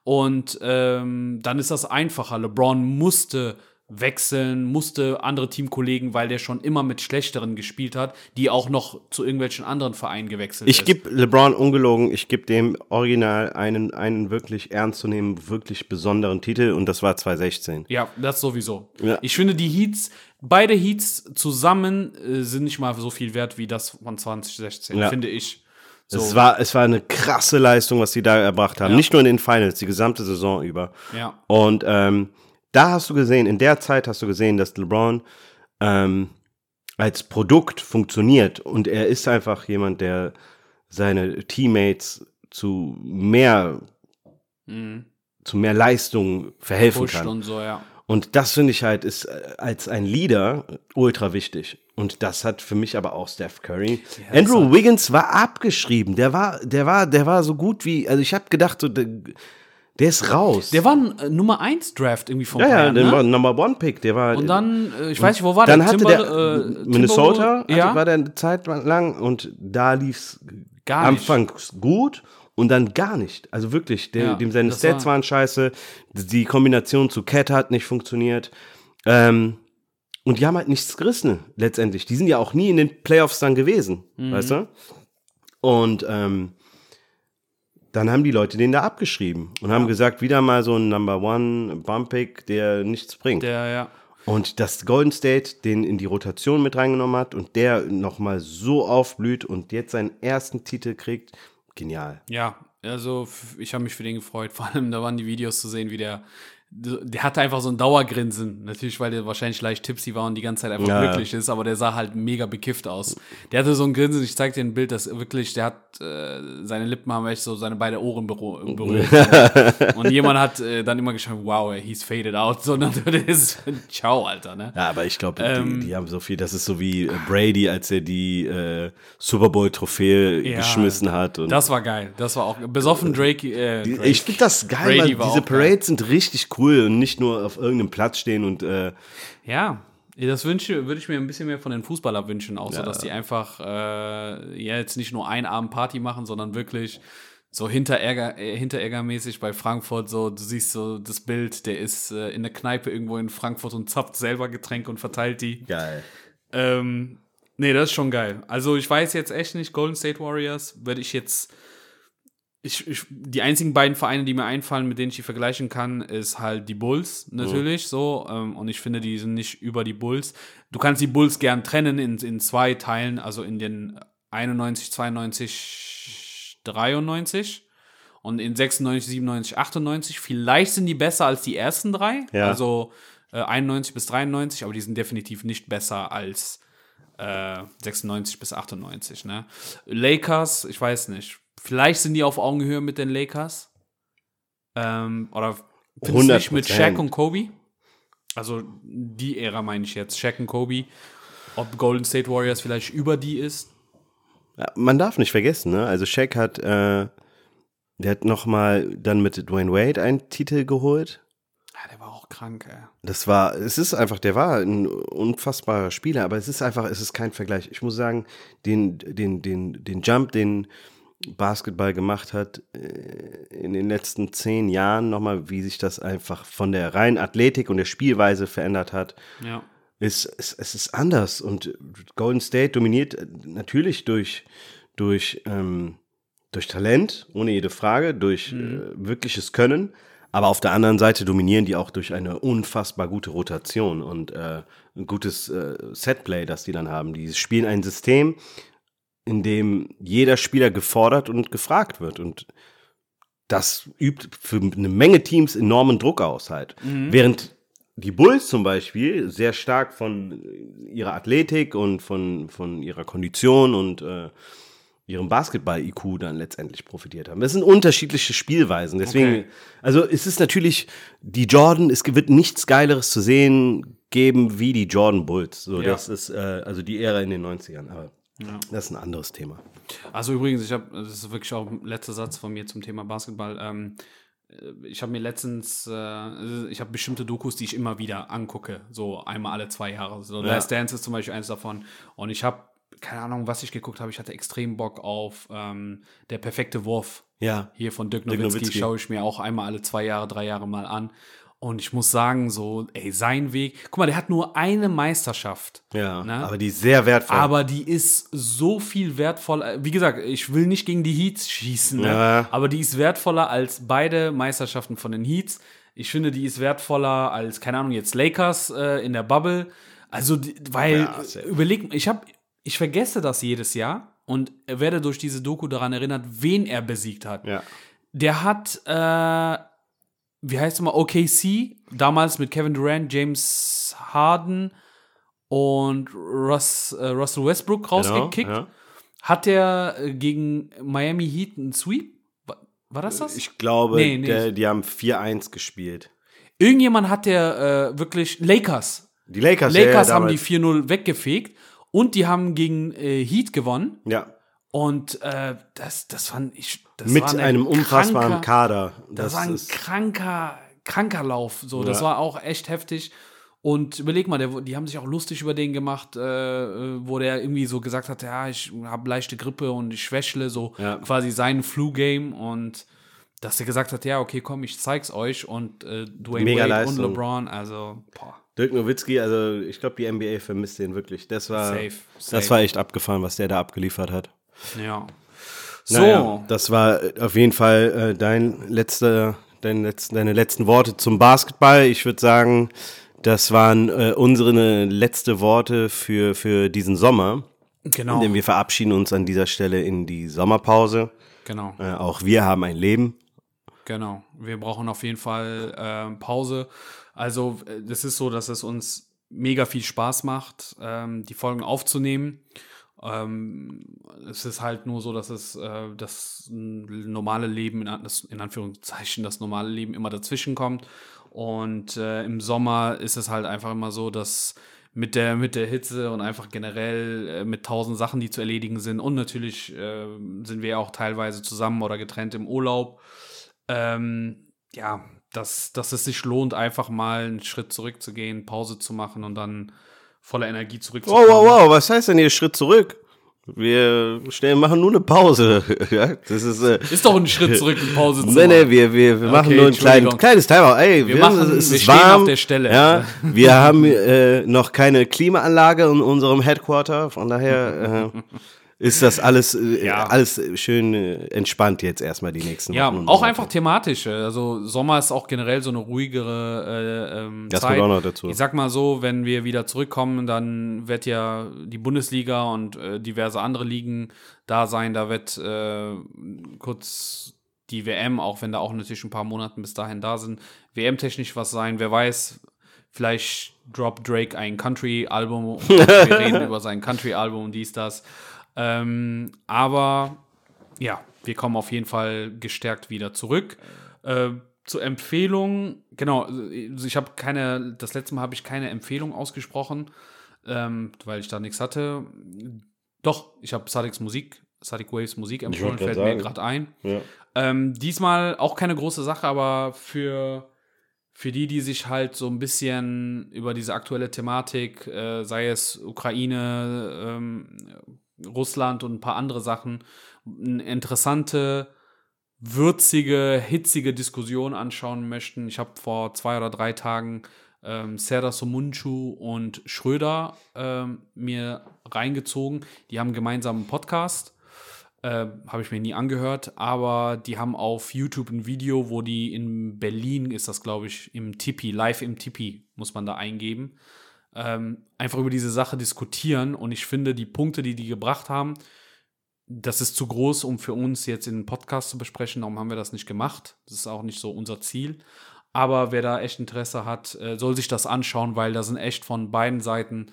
Und ähm, dann ist das einfacher. LeBron musste wechseln, musste andere Teamkollegen, weil der schon immer mit Schlechteren gespielt hat, die auch noch zu irgendwelchen anderen Vereinen gewechselt Ich ist. gebe LeBron ungelogen, ich gebe dem Original einen, einen wirklich ernst zu nehmen, wirklich besonderen Titel und das war 2016. Ja, das sowieso. Ja. Ich finde, die Heats, beide Heats zusammen äh, sind nicht mal so viel wert wie das von 2016, Ja. finde ich. So, Es, war, es war eine krasse Leistung, was die da erbracht haben. Ja. Nicht nur in den Finals, die gesamte Saison über. ja, Und ähm, da hast du gesehen, in der Zeit hast du gesehen, dass LeBron ähm, als Produkt funktioniert und er ist einfach jemand, der seine Teammates zu mehr, zu mehr Leistung verhelfen pusht kann. und so, ja. Und das finde ich halt ist äh, als ein Leader ultra wichtig. Und das hat für mich aber auch Steph Curry. Andrew Wiggins war abgeschrieben. Der war, der war, der war so gut wie, also ich habe gedacht, so, der, der ist raus. Der war ein äh, Nummer 1 Draft irgendwie vom ja, ja, Bayern, der ne? war ein Number One Pick. Der war. Und dann, äh, ich weiß nicht, wo war dann der? hatte Timber- der äh, Minnesota, hatte, ja, war der eine Zeit lang und da lief's Gar nicht. anfangs gut und dann gar nicht. Also wirklich, der, Ja, dem seine Stats war- waren scheiße, die Kombination zu Cat hat nicht funktioniert. Ähm, und die haben halt nichts gerissen, letztendlich. Die sind ja auch nie in den Playoffs dann gewesen, Mhm. weißt du? Und ähm, dann haben die Leute den da abgeschrieben und haben gesagt, wieder mal so ein Number One Bump-Pick, der nichts bringt. der, ja. Und dass Golden State den in die Rotation mit reingenommen hat und der nochmal so aufblüht und jetzt seinen ersten Titel kriegt, genial. Ja, also ich habe mich für den gefreut. Vor allem, da waren die Videos zu sehen, wie der, der hatte einfach so ein Dauergrinsen. Natürlich, weil der wahrscheinlich leicht tipsy war und die ganze Zeit einfach Ja. glücklich ist, aber der sah halt mega bekifft aus. Der hatte so ein Grinsen, ich zeig dir ein Bild, das wirklich, der hat, äh, seine Lippen haben echt so seine beiden Ohren bero- berührt. und jemand hat äh, dann immer geschrieben, wow, he's faded out. So, und dann das ist, ciao, Alter, ne? Ja, aber ich glaube, Ähm, die, die haben so viel, das ist so wie äh, Brady, als er die äh, Super Bowl-Trophäe Ja, geschmissen hat. Und Das war geil. Das war auch, besoffen Drake, äh, Drake. ich finde das geil, Brady diese auch geil. Parades sind richtig cool und nicht nur auf irgendeinem Platz stehen und äh, Ja, das wünsche, würde ich mir ein bisschen mehr von den Fußballern wünschen, auch so, dass die einfach äh, ja jetzt nicht nur einen Abend Party machen, sondern wirklich so hinterärger, äh, hinterägermäßig bei Frankfurt so, du siehst so das Bild, der ist äh, in der Kneipe irgendwo in Frankfurt und zapft selber Getränke und verteilt die. geil. Ähm, Nee, das ist schon geil. Also ich weiß jetzt echt nicht, Golden State Warriors würde ich jetzt. Ich, ich, die einzigen beiden Vereine, die mir einfallen, mit denen ich die vergleichen kann, ist halt die Bulls, natürlich, mhm. so. Ähm, und ich finde, die sind nicht über die Bulls. Du kannst die Bulls gern trennen in, in zwei Teilen, also in den 91, 92, 93 und in 96, 97, 98. Vielleicht sind die besser als die ersten drei. Ja. Also äh, 91 bis 93, aber die sind definitiv nicht besser als äh, 96 bis 98. Ne? Lakers, ich weiß nicht. Vielleicht sind die auf Augenhöhe mit den Lakers. Ähm, oder nicht mit Shaq und Kobe? Also die Ära meine ich jetzt. Shaq und Kobe. Ob Golden State Warriors vielleicht über die ist. Ja, man darf nicht vergessen, ne? Also Shaq hat, äh, der hat noch mal dann mit Dwayne Wade einen Titel geholt krank, ey. Das war, es ist einfach, der war ein unfassbarer Spieler, aber es ist einfach, es ist kein Vergleich. Ich muss sagen, den, den, den, den Jump, den Basketball gemacht hat äh, in den letzten zehn Jahren nochmal, wie sich das einfach von der reinen Athletik und der Spielweise verändert hat. Ja. Ist, es, es ist anders und Golden State dominiert natürlich durch, durch, ähm, durch Talent, ohne jede Frage, durch mhm. äh, wirkliches Können. Aber auf der anderen Seite dominieren die auch durch eine unfassbar gute Rotation und äh, ein gutes äh, Setplay, das die dann haben. Die spielen ein System, in dem jeder Spieler gefordert und gefragt wird. Und das übt für eine Menge Teams enormen Druck aus halt. Mhm. Während die Bulls zum Beispiel sehr stark von ihrer Athletik und von, von ihrer Kondition und äh, ihrem Basketball-IQ dann letztendlich profitiert haben. Das sind unterschiedliche Spielweisen. Deswegen, okay. also es ist natürlich die Jordan, es wird nichts Geileres zu sehen geben wie die Jordan Bulls. So, ja. das ist äh, also die Ära in den 90ern. Aber ja. das ist ein anderes Thema. Also übrigens, ich habe, das ist wirklich auch ein letzter Satz von mir zum Thema Basketball. Ähm, äh, ich habe mir letztens, äh, ich habe bestimmte Dokus, die ich immer wieder angucke, so einmal alle zwei Jahre. So ja. Last Dance ist zum Beispiel eins davon. Und ich habe keine Ahnung, was ich geguckt habe. Ich hatte extrem Bock auf ähm, Der perfekte Wurf. Ja. Hier von Dirk Nowitzki, Dirk Nowitzki. schaue ich mir auch einmal alle zwei Jahre, drei Jahre mal an. Und ich muss sagen, so, ey, sein Weg. Guck mal, der hat nur eine Meisterschaft. Ja. Ne? Aber die ist sehr wertvoll. Aber die ist so viel wertvoller. Wie gesagt, ich will nicht gegen die Heats schießen, ne? ja. aber die ist wertvoller als beide Meisterschaften von den Heats. Ich finde, die ist wertvoller als, keine Ahnung, jetzt Lakers äh, in der Bubble. Also, weil, ja, überleg, ich habe ich vergesse das jedes Jahr und werde durch diese Doku daran erinnert, wen er besiegt hat. Ja. Der hat, äh, wie heißt es mal, OKC, damals mit Kevin Durant, James Harden und Russ, äh, Russell Westbrook rausgekickt. Genau, ja. Hat der äh, gegen Miami Heat einen Sweep? War, war das das? Ich glaube, nee, nee. Der, die haben 4-1 gespielt. Irgendjemand hat der äh, wirklich Lakers. Die Lakers, Lakers ja, ja, haben die 4-0 weggefegt und die haben gegen äh, Heat gewonnen. Ja. Und äh, das, das fand ich. Das Mit einem unfassbaren Kader. Das, das war ein kranker, kranker Lauf. So, ja. das war auch echt heftig. Und überleg mal, der, die haben sich auch lustig über den gemacht, äh, wo der irgendwie so gesagt hat, ja, ich habe leichte Grippe und ich schwächle, so ja. quasi sein Flu-Game und dass er gesagt hat, ja, okay, komm, ich zeig's euch und äh, Dwayne Mega Wade Leistung. und LeBron, also boah. Dirk Nowitzki, also ich glaube, die NBA vermisst den wirklich. Das war, safe, safe. das war echt abgefahren, was der da abgeliefert hat. Ja. So. Naja, das war auf jeden Fall äh, dein letzter, dein letzt, deine letzten Worte zum Basketball. Ich würde sagen, das waren äh, unsere letzte Worte für, für diesen Sommer. Genau. Denn wir verabschieden uns an dieser Stelle in die Sommerpause. Genau. Äh, auch wir haben ein Leben. Genau. Wir brauchen auf jeden Fall äh, Pause. Also das ist so, dass es uns mega viel Spaß macht, ähm, die Folgen aufzunehmen. Ähm, es ist halt nur so, dass es äh, das normale Leben, in, das, in Anführungszeichen, das normale Leben immer dazwischen kommt. Und äh, im Sommer ist es halt einfach immer so, dass mit der, mit der Hitze und einfach generell äh, mit tausend Sachen, die zu erledigen sind. Und natürlich äh, sind wir auch teilweise zusammen oder getrennt im Urlaub. Ähm, ja, dass, dass es sich lohnt, einfach mal einen Schritt zurückzugehen, Pause zu machen und dann voller Energie zurückzukommen. Wow, wow, wow, was heißt denn hier Schritt zurück? Wir stellen, machen nur eine Pause. ja, das ist, äh, ist doch ein Schritt zurück, eine Pause zu Nee, nee, wir, wir, wir machen Okay, nur ein klein, kleines Timeout. Ey, wir, machen- es wir ist stehen warm. auf der Stelle. Ja, wir haben äh, noch keine Klimaanlage in unserem Headquarter. Von daher äh, ist das alles, äh, Ja. alles schön äh, entspannt jetzt erstmal die nächsten Ja, Wochen. und auch einfach thematisch. Also Sommer ist auch generell so eine ruhigere äh, ähm, Das Zeit. kommt auch noch dazu. Ich sag mal so, wenn wir wieder zurückkommen, dann wird ja die Bundesliga und äh, diverse andere Ligen da sein. Da wird äh, kurz die WM, auch wenn da auch natürlich ein paar Monate bis dahin da sind, WM-technisch was sein. Wer weiß, vielleicht droppt Drake ein Country-Album und wir reden über sein Country-Album, dies, das. Ähm, aber ja, wir kommen auf jeden Fall gestärkt wieder zurück. Äh, zur Empfehlung, genau, also ich habe keine, das letzte Mal habe ich keine Empfehlung ausgesprochen, ähm, weil ich da nichts hatte. Doch, ich habe Sadiks Musik, Sadik Waves Musik empfohlen, fällt mir sagen. gerade ein. Ja. Ähm, diesmal auch keine große Sache, aber für, für die, die sich halt so ein bisschen über diese aktuelle Thematik, äh, sei es Ukraine, ähm, Russland und ein paar andere Sachen, eine interessante, würzige, hitzige Diskussion anschauen möchten. Ich habe vor zwei oder drei Tagen ähm, Serdar Somuncu und Schröder ähm, mir reingezogen. Die haben gemeinsam einen Podcast. Äh, habe ich mir nie angehört, aber die haben auf YouTube ein Video, wo die in Berlin ist das, glaube ich, im Tipi, live im Tipi, muss man da eingeben, ähm, einfach über diese Sache diskutieren. Und ich finde, die Punkte, die die gebracht haben, das ist zu groß, um für uns jetzt in den Podcast zu besprechen. Darum haben wir das nicht gemacht. Das ist auch nicht so unser Ziel. Aber wer da echt Interesse hat, äh, soll sich das anschauen, weil da sind echt von beiden Seiten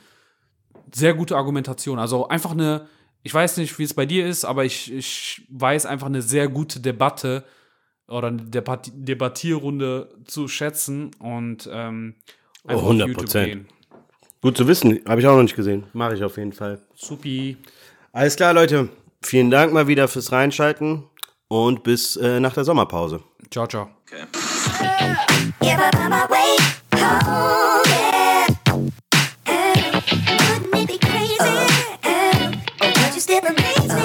sehr gute Argumentation. Also einfach eine, ich weiß nicht, wie es bei dir ist, aber ich, ich weiß einfach eine sehr gute Debatte oder eine Debat Debattierrunde zu schätzen und ähm, einfach Oh, auf 100%. YouTube gehen. Gut zu wissen, habe ich auch noch nicht gesehen. Mache ich auf jeden Fall. Supi. Alles klar, Leute. Vielen Dank mal wieder fürs Reinschalten und bis äh, nach der Sommerpause. Ciao, ciao. Give